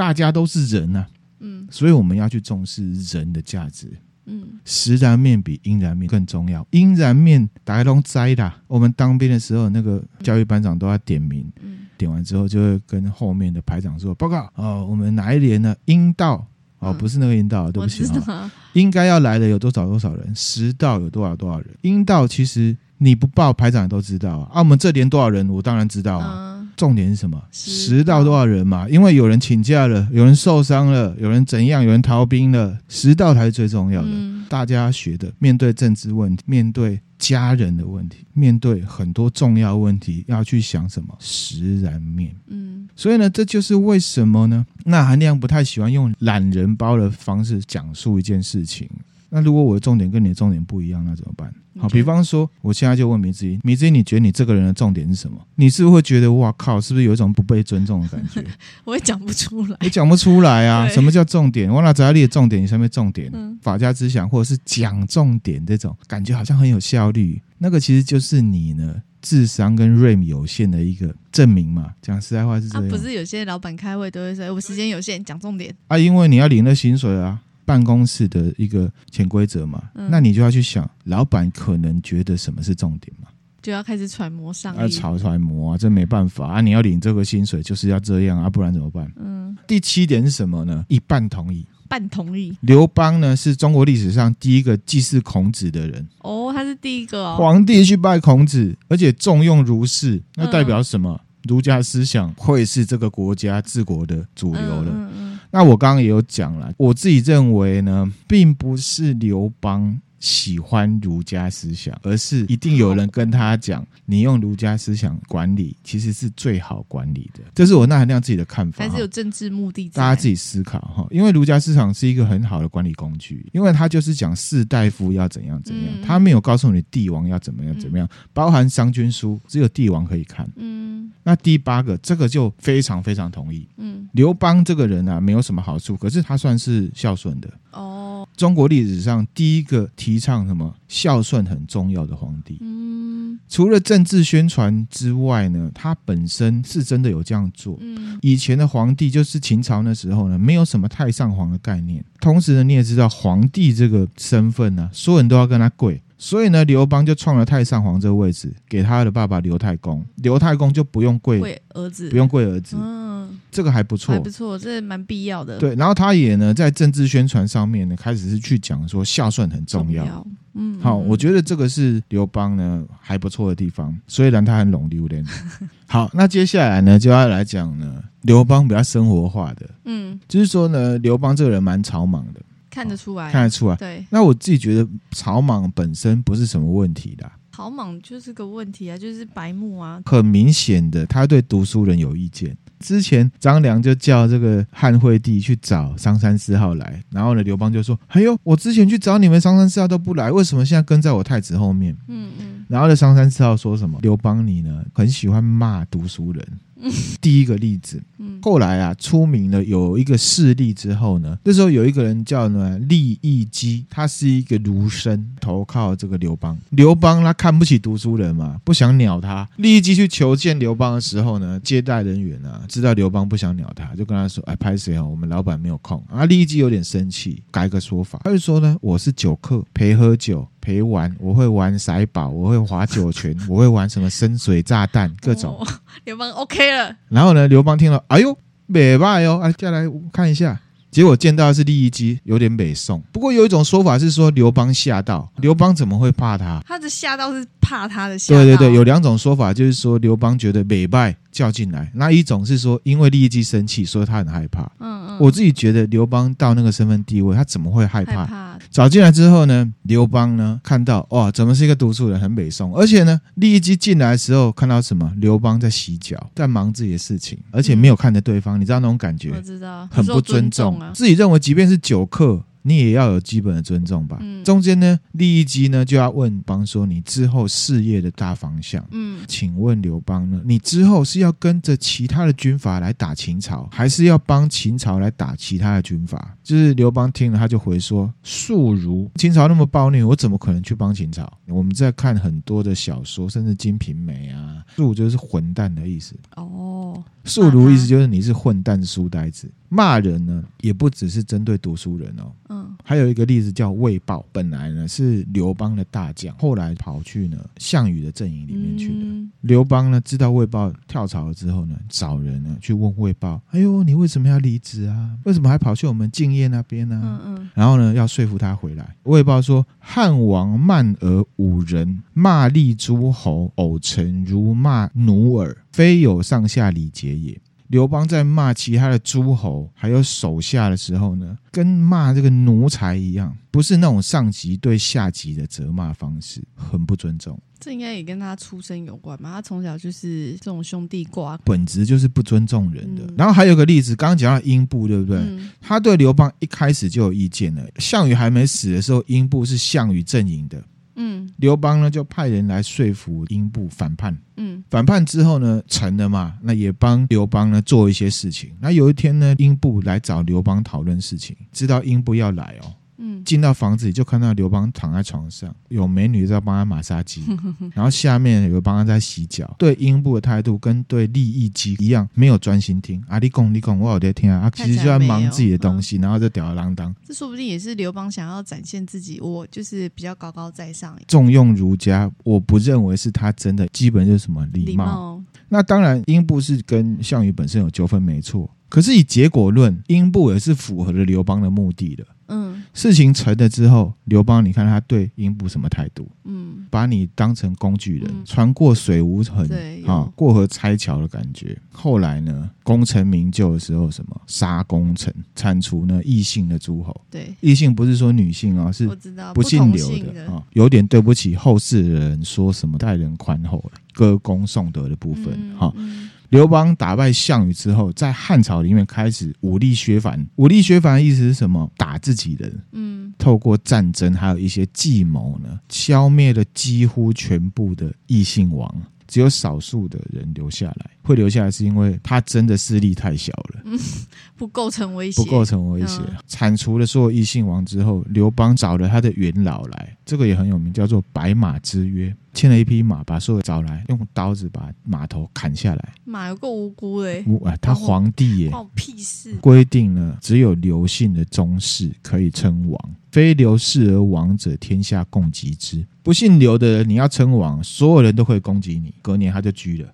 大家都是人呐、啊，嗯，所以我们要去重视人的价值，嗯，实然面比应然面更重要。应然面大家都栽的，我们当兵的时候，那个教育班长都要点名，嗯，点完之后就会跟后面的排长说报告哦，我们哪一连呢？应到哦，不是那个应到，对不起啊，应该要来的有多少多少人，实到有多少多少人，应到其实你不报，排长也都知道啊。啊，我们这连多少人，我当然知道啊。嗯重点是什么？十到多少人嘛？因为有人请假了，有人受伤了，有人怎样，有人逃兵了，十到才是最重要的。嗯、大家学的，面对政治问题，面对家人的问题，面对很多重要问题，要去想什么？实然面。嗯，所以呢，这就是为什么呢？那韩亮不太喜欢用懒人包的方式讲述一件事情。那如果我的重点跟你的重点不一样，那怎么办？好，比方说，我现在就问米子音，米子音，你觉得你这个人的重点是什么？你是不是会觉得，哇靠，是不是有一种不被尊重的感觉？我也讲不出来，你讲不出来啊？什么叫重点？我哪知道你的重点？你上面重点？嗯、法家思想或者是讲重点这种感觉，好像很有效率。那个其实就是你呢智商跟 RAM 有限的一个证明嘛。讲实在话是这样。啊、不是有些老板开会都会说，我时间有限，讲重点啊，因为你要领了薪水啊。办公室的一个潜规则嘛，嗯、那你就要去想，老板可能觉得什么是重点嘛，就要开始揣摩上意，要揣揣摩啊，这没办法啊，你要领这个薪水就是要这样啊，不然怎么办？嗯，第七点是什么呢？一半同意，半同意。刘邦呢是中国历史上第一个祭祀孔子的人哦，他是第一个哦，皇帝去拜孔子，而且重用儒士，那代表什么？嗯、儒家思想会是这个国家治国的主流了。那我刚刚也有讲了，我自己认为呢，并不是刘邦。喜欢儒家思想，而是一定有人跟他讲，你用儒家思想管理，其实是最好管理的。这是我那含量自己的看法，还是有政治目的？大家自己思考哈。因为儒家思想是一个很好的管理工具，因为他就是讲士大夫要怎样怎样，他没有告诉你帝王要怎么样怎么样，包含商君书，只有帝王可以看。嗯，那第八个，这个就非常非常同意。嗯，刘邦这个人啊，没有什么好处，可是他算是孝顺的。哦。中国历史上第一个提倡什么孝顺很重要的皇帝，嗯，除了政治宣传之外呢，他本身是真的有这样做。嗯，以前的皇帝就是秦朝那时候呢，没有什么太上皇的概念，同时呢，你也知道皇帝这个身份呢，所有人都要跟他跪。所以呢，刘邦就创了太上皇这个位置，给他的爸爸刘太公。刘太公就不用跪儿子，不用跪儿子。嗯，这个还不错，还不错，这蛮必要的。对，然后他也呢，在政治宣传上面呢，开始是去讲说孝顺很重要。重要嗯，好，我觉得这个是刘邦呢还不错的地方。虽然他很龙榴莲。好，那接下来呢，就要来讲呢，刘邦比较生活化的。嗯，就是说呢，刘邦这个人蛮草莽的。看得出来，看得出来。对，那我自己觉得草莽本身不是什么问题的。草莽就是个问题啊，就是白目啊。很明显的，他对读书人有意见。之前张良就叫这个汉惠帝去找商山四号来，然后呢，刘邦就说：“哎呦，我之前去找你们商山四号都不来，为什么现在跟在我太子后面？”嗯嗯。然后呢，商山四号说什么？刘邦你呢，很喜欢骂读书人。第一个例子，后来啊出名了有一个事例之后呢，那时候有一个人叫呢利益姬，他是一个儒生，投靠这个刘邦。刘邦他看不起读书人嘛，不想鸟他。利益姬去求见刘邦的时候呢，接待人员啊知道刘邦不想鸟他，就跟他说：“哎，拍谁啊？我们老板没有空。”啊，利益姬有点生气，改个说法，他就说呢：“我是酒客，陪喝酒。”陪玩，我会玩骰宝，我会划九泉，我会玩什么深水炸弹，各种。刘邦 OK 了。然后呢，刘邦听了，哎呦，美败哟，哎，再来看一下。结果见到的是利益姬，有点美送。不过有一种说法是说刘邦吓到，刘邦怎么会怕他？他的吓到是怕他的吓到。对对对，有两种说法，就是说刘邦觉得美败。叫进来，那一种是说，因为利益姬生气，所以他很害怕。嗯嗯，我自己觉得刘邦到那个身份地位，他怎么会害怕？害怕。找进来之后呢，刘邦呢看到哇，怎么是一个读书人，很北宋。而且呢，利益姬进来的时候看到什么？刘邦在洗脚，在忙自己的事情，而且没有看着对方，嗯、你知道那种感觉？我知道，很不尊重，尊重啊、自己认为，即便是酒客。你也要有基本的尊重吧。嗯，中间呢，利益基呢就要问邦说：“你之后事业的大方向？”嗯，请问刘邦呢？你之后是要跟着其他的军阀来打秦朝，还是要帮秦朝来打其他的军阀？就是刘邦听了，他就回说：“庶儒，秦朝那么暴虐，我怎么可能去帮秦朝？”我们在看很多的小说，甚至《金瓶梅》啊，庶就是混蛋的意思。哦。庶儒意思就是你是混蛋书呆子，骂人呢也不只是针对读书人哦。嗯，还有一个例子叫魏豹，本来呢是刘邦的大将，后来跑去呢项羽的阵营里面去了。刘邦呢知道魏豹跳槽了之后呢，找人呢去问魏豹：“哎呦，你为什么要离职啊？为什么还跑去我们敬业那边呢？”嗯嗯，然后呢要说服他回来。魏豹说：“汉王慢而侮人，骂立诸侯，偶臣如骂奴耳。”非有上下礼节也。刘邦在骂其他的诸侯还有手下的时候呢，跟骂这个奴才一样，不是那种上级对下级的责骂方式，很不尊重。这应该也跟他出身有关吧？他从小就是这种兄弟挂，本质就是不尊重人的。嗯、然后还有个例子，刚刚讲到英布，对不对？嗯、他对刘邦一开始就有意见了。项羽还没死的时候，英布是项羽阵营的。嗯，刘邦呢就派人来说服英布反叛。嗯，反叛之后呢，成了嘛？那也帮刘邦呢做一些事情。那有一天呢，英布来找刘邦讨论事情，知道英布要来哦。嗯，进到房子里就看到刘邦躺在床上，有美女在帮他马杀鸡，然后下面有帮他在洗脚。对英布的态度跟对利益鸡一样，没有专心听。阿里贡，你贡，我有在听啊。啊其实就在忙自己的东西，然后就吊儿郎当。这说不定也是刘邦想要展现自己，我就是比较高高在上，重用儒家。我不认为是他真的，基本就是什么礼貌。礼貌。那当然，英布是跟项羽本身有纠纷，没错。可是以结果论，英布也是符合了刘邦的目的的。嗯，事情成了之后，刘邦，你看他对英布什么态度？嗯，把你当成工具人，嗯、船过水无痕，对，啊，过河拆桥的感觉。后来呢，功成名就的时候，什么杀功臣，铲除呢异姓的诸侯。对，异姓不是说女性啊，是不姓刘的啊，有点对不起后世的人，说什么待人宽厚了，歌功颂德的部分，哈、嗯。嗯刘邦打败项羽之后，在汉朝里面开始武力削藩。武力削藩的意思是什么？打自己人。嗯，透过战争还有一些计谋呢，消灭了几乎全部的异姓王。只有少数的人留下来，会留下来是因为他真的势力太小了，嗯，不构成威胁，不构成威胁。铲除了所有异姓王之后，刘邦找了他的元老来，这个也很有名，叫做白马之约，牵了一匹马，把所有找来，用刀子把马头砍下来。马有够无辜哎，无啊，他皇帝耶，关我屁事。规定了，只有刘姓的宗室可以称王。非刘氏而王者，天下共击之。不姓刘的人，你要称王，所有人都会攻击你。隔年他就居了，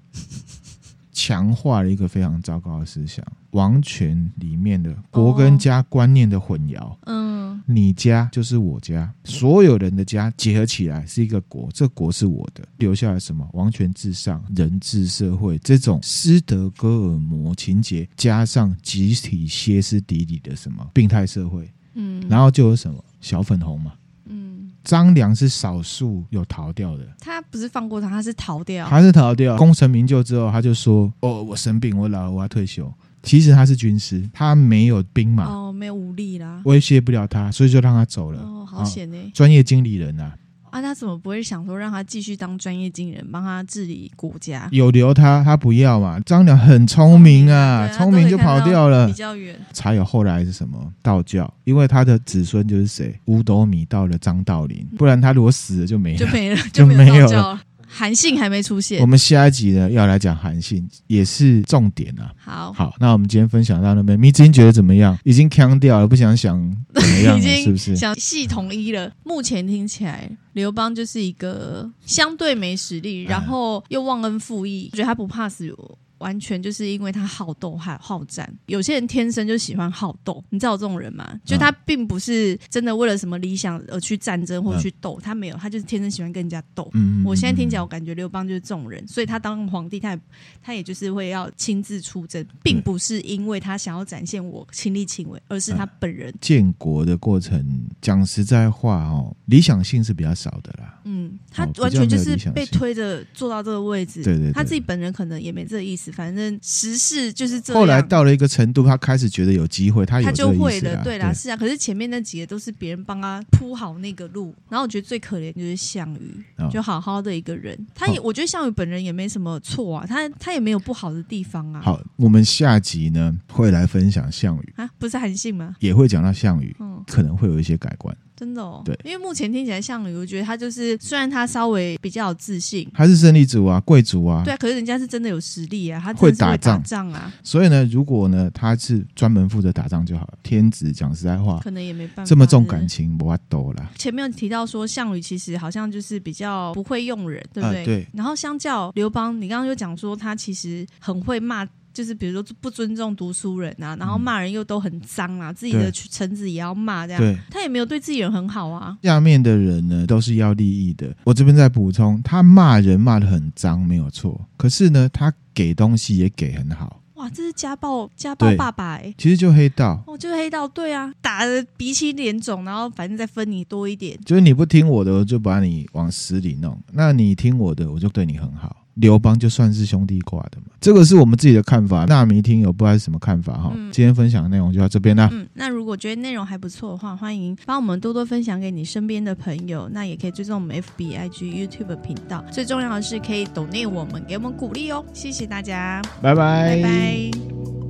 强化了一个非常糟糕的思想：王权里面的国跟家观念的混淆。嗯，你家就是我家，所有人的家结合起来是一个国，这国是我的。留下来什么？王权至上，人治社会，这种斯德哥尔摩情节，加上集体歇斯底里的什么病态社会。嗯，然后就有什么小粉红嘛，嗯，张良是少数有逃掉的，他不是放过他，他是逃掉，他是逃掉。功成名就之后，他就说：“哦，我生病，我老了，我要退休。”其实他是军师，他没有兵马，哦，没有武力啦，威胁不了他，所以就让他走了。哦，好险呢，专业经理人啊。啊，他怎么不会想说让他继续当专业经理人，帮他治理国家？有留他，他不要嘛。张良很聪明啊，聪明就跑掉了，比较远。才有后来是什么道教？因为他的子孙就是谁？五斗米到了张道陵，不然他如果死了就没了，就没了，就没有了。韩信还没出现，我们下一集呢要来讲韩信，也是重点啊。好，好，那我们今天分享到那边，迷之音觉得怎么样？已经腔掉了，不想想怎么样了，是不是？想系统一了。目前听起来，刘邦就是一个相对没实力，然后又忘恩负义，我觉得他不怕死。完全就是因为他好斗还好战，有些人天生就喜欢好斗，你知道有这种人吗？就他并不是真的为了什么理想而去战争或去斗，他没有，他就是天生喜欢跟人家斗。嗯，我现在听起来，我感觉刘邦就是这种人，所以他当皇帝，他也他也就是会要亲自出征，并不是因为他想要展现我亲力亲为，而是他本人。建国的过程，讲实在话哦，理想性是比较少的啦。嗯，他完全就是被推着坐到这个位置，对对，他自己本人可能也没这个意思。反正时事就是这样。后来到了一个程度，他开始觉得有机会，他有、啊、他就会了。对啦，对是啊。可是前面那几个都是别人帮他铺好那个路。然后我觉得最可怜就是项羽，哦、就好好的一个人，他也、哦、我觉得项羽本人也没什么错啊，他他也没有不好的地方啊。好，我们下集呢会来分享项羽啊，不是韩信吗？也会讲到项羽，嗯，可能会有一些改观。真的哦，对，因为目前听起来项羽，我觉得他就是虽然他稍微比较有自信，他是胜利组啊，贵族啊，对啊，可是人家是真的有实力啊，他会打仗，仗啊。所以呢，如果呢他是专门负责打仗就好了。天子讲实在话，可能也没办法这么重感情，不多了。前面有提到说项羽其实好像就是比较不会用人，对不对？呃、对。然后相较刘邦，你刚刚就讲说他其实很会骂。就是比如说不尊重读书人啊，然后骂人又都很脏啊，嗯、自己的臣子也要骂这样，对他也没有对自己人很好啊。下面的人呢都是要利益的。我这边再补充，他骂人骂的很脏没有错，可是呢他给东西也给很好。哇，哇，这是家暴家暴爸爸哎、欸，其实就黑道哦，就是黑道，对啊，打的鼻青脸肿，然后反正再分你多一点，就是你不听我的，我就把你往死里弄；那你听我的，我就对你很好。刘邦就算是兄弟挂的嘛，这个是我们自己的看法。那迷听友不知道是什么看法哈？嗯、今天分享的内容就到这边啦。嗯，那如果觉得内容还不错的话，欢迎帮我们多多分享给你身边的朋友。那也可以追踪我们 FB、IG、YouTube 频道。最重要的是可以抖内我们，给我们鼓励哦。谢谢大家，拜拜拜拜。